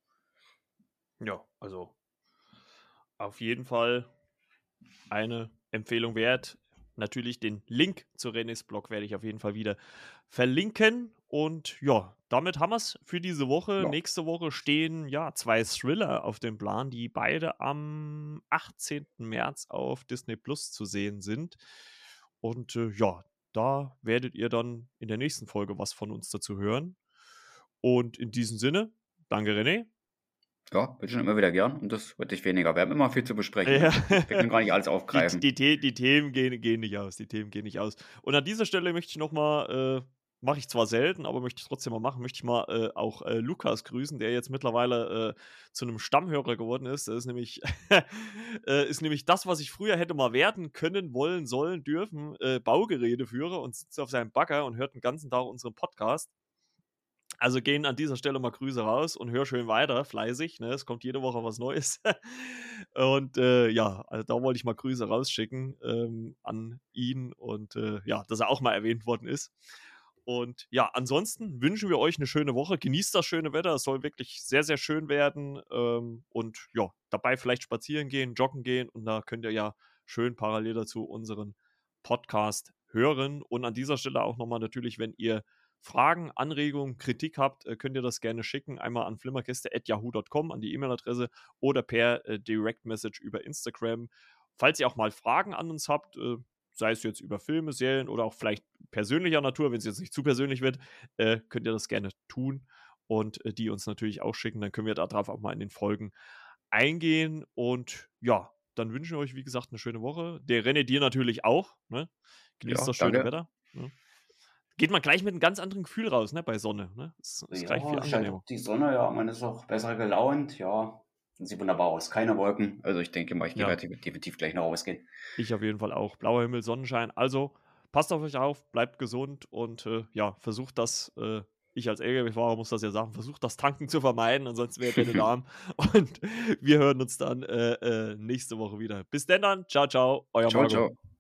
Ja, also auf jeden Fall eine Empfehlung wert. Natürlich den Link zu Renés Blog werde ich auf jeden Fall wieder verlinken. Und ja, damit haben wir es für diese Woche. Ja. Nächste Woche stehen ja zwei Thriller auf dem Plan, die beide am 18. März auf Disney Plus zu sehen sind. Und äh, ja, da werdet ihr dann in der nächsten Folge was von uns dazu hören. Und in diesem Sinne, danke René.
Ja, bitte schon immer wieder gern und das wird nicht weniger. Wir haben immer viel zu besprechen. Ja. Wir können gar nicht alles aufgreifen.
Die, die, die Themen gehen, gehen, nicht aus. Die Themen gehen nicht aus. Und an dieser Stelle möchte ich nochmal mache ich zwar selten, aber möchte ich trotzdem mal machen. Möchte ich mal äh, auch äh, Lukas grüßen, der jetzt mittlerweile äh, zu einem Stammhörer geworden ist. Das ist nämlich, äh, ist nämlich das, was ich früher hätte mal werden können, wollen, sollen, dürfen, äh, Baugeräteführer und sitzt auf seinem Bagger und hört den ganzen Tag unseren Podcast. Also gehen an dieser Stelle mal Grüße raus und hör schön weiter, fleißig. Ne? Es kommt jede Woche was Neues. und äh, ja, also da wollte ich mal Grüße rausschicken ähm, an ihn und äh, ja, dass er auch mal erwähnt worden ist. Und ja, ansonsten wünschen wir euch eine schöne Woche. Genießt das schöne Wetter. Es soll wirklich sehr, sehr schön werden. Ähm, und ja, dabei vielleicht spazieren gehen, joggen gehen. Und da könnt ihr ja schön parallel dazu unseren Podcast hören. Und an dieser Stelle auch nochmal natürlich, wenn ihr Fragen, Anregungen, Kritik habt, äh, könnt ihr das gerne schicken. Einmal an flimmerkiste.yahoo.com, an die E-Mail-Adresse oder per äh, Direct Message über Instagram. Falls ihr auch mal Fragen an uns habt, äh, sei es jetzt über Filme, Serien oder auch vielleicht persönlicher Natur, wenn es jetzt nicht zu persönlich wird, äh, könnt ihr das gerne tun und äh, die uns natürlich auch schicken. Dann können wir darauf auch mal in den Folgen eingehen. Und ja, dann wünschen wir euch, wie gesagt, eine schöne Woche. Der René dir natürlich auch. Ne? Genießt ja, das schöne danke. Wetter. Ne? geht man gleich mit einem ganz anderen Gefühl raus, ne, bei Sonne. Ne?
Ist, ist ja, gleich viel angenehmer. Die Sonne, ja, man ist auch besser gelaunt, ja. Sieht wunderbar aus. Keine Wolken. Also ich denke mal, ich ja. werde definitiv gleich noch rausgehen.
Ich auf jeden Fall auch. Blauer Himmel, Sonnenschein. Also passt auf euch auf, bleibt gesund und äh, ja, versucht das. Äh, ich als LKW-Fahrer muss das ja sagen, versucht das Tanken zu vermeiden, ansonsten wäre ihr Darm. und wir hören uns dann äh, äh, nächste Woche wieder. Bis denn dann, ciao, ciao, euer ciao, Marco. Ciao.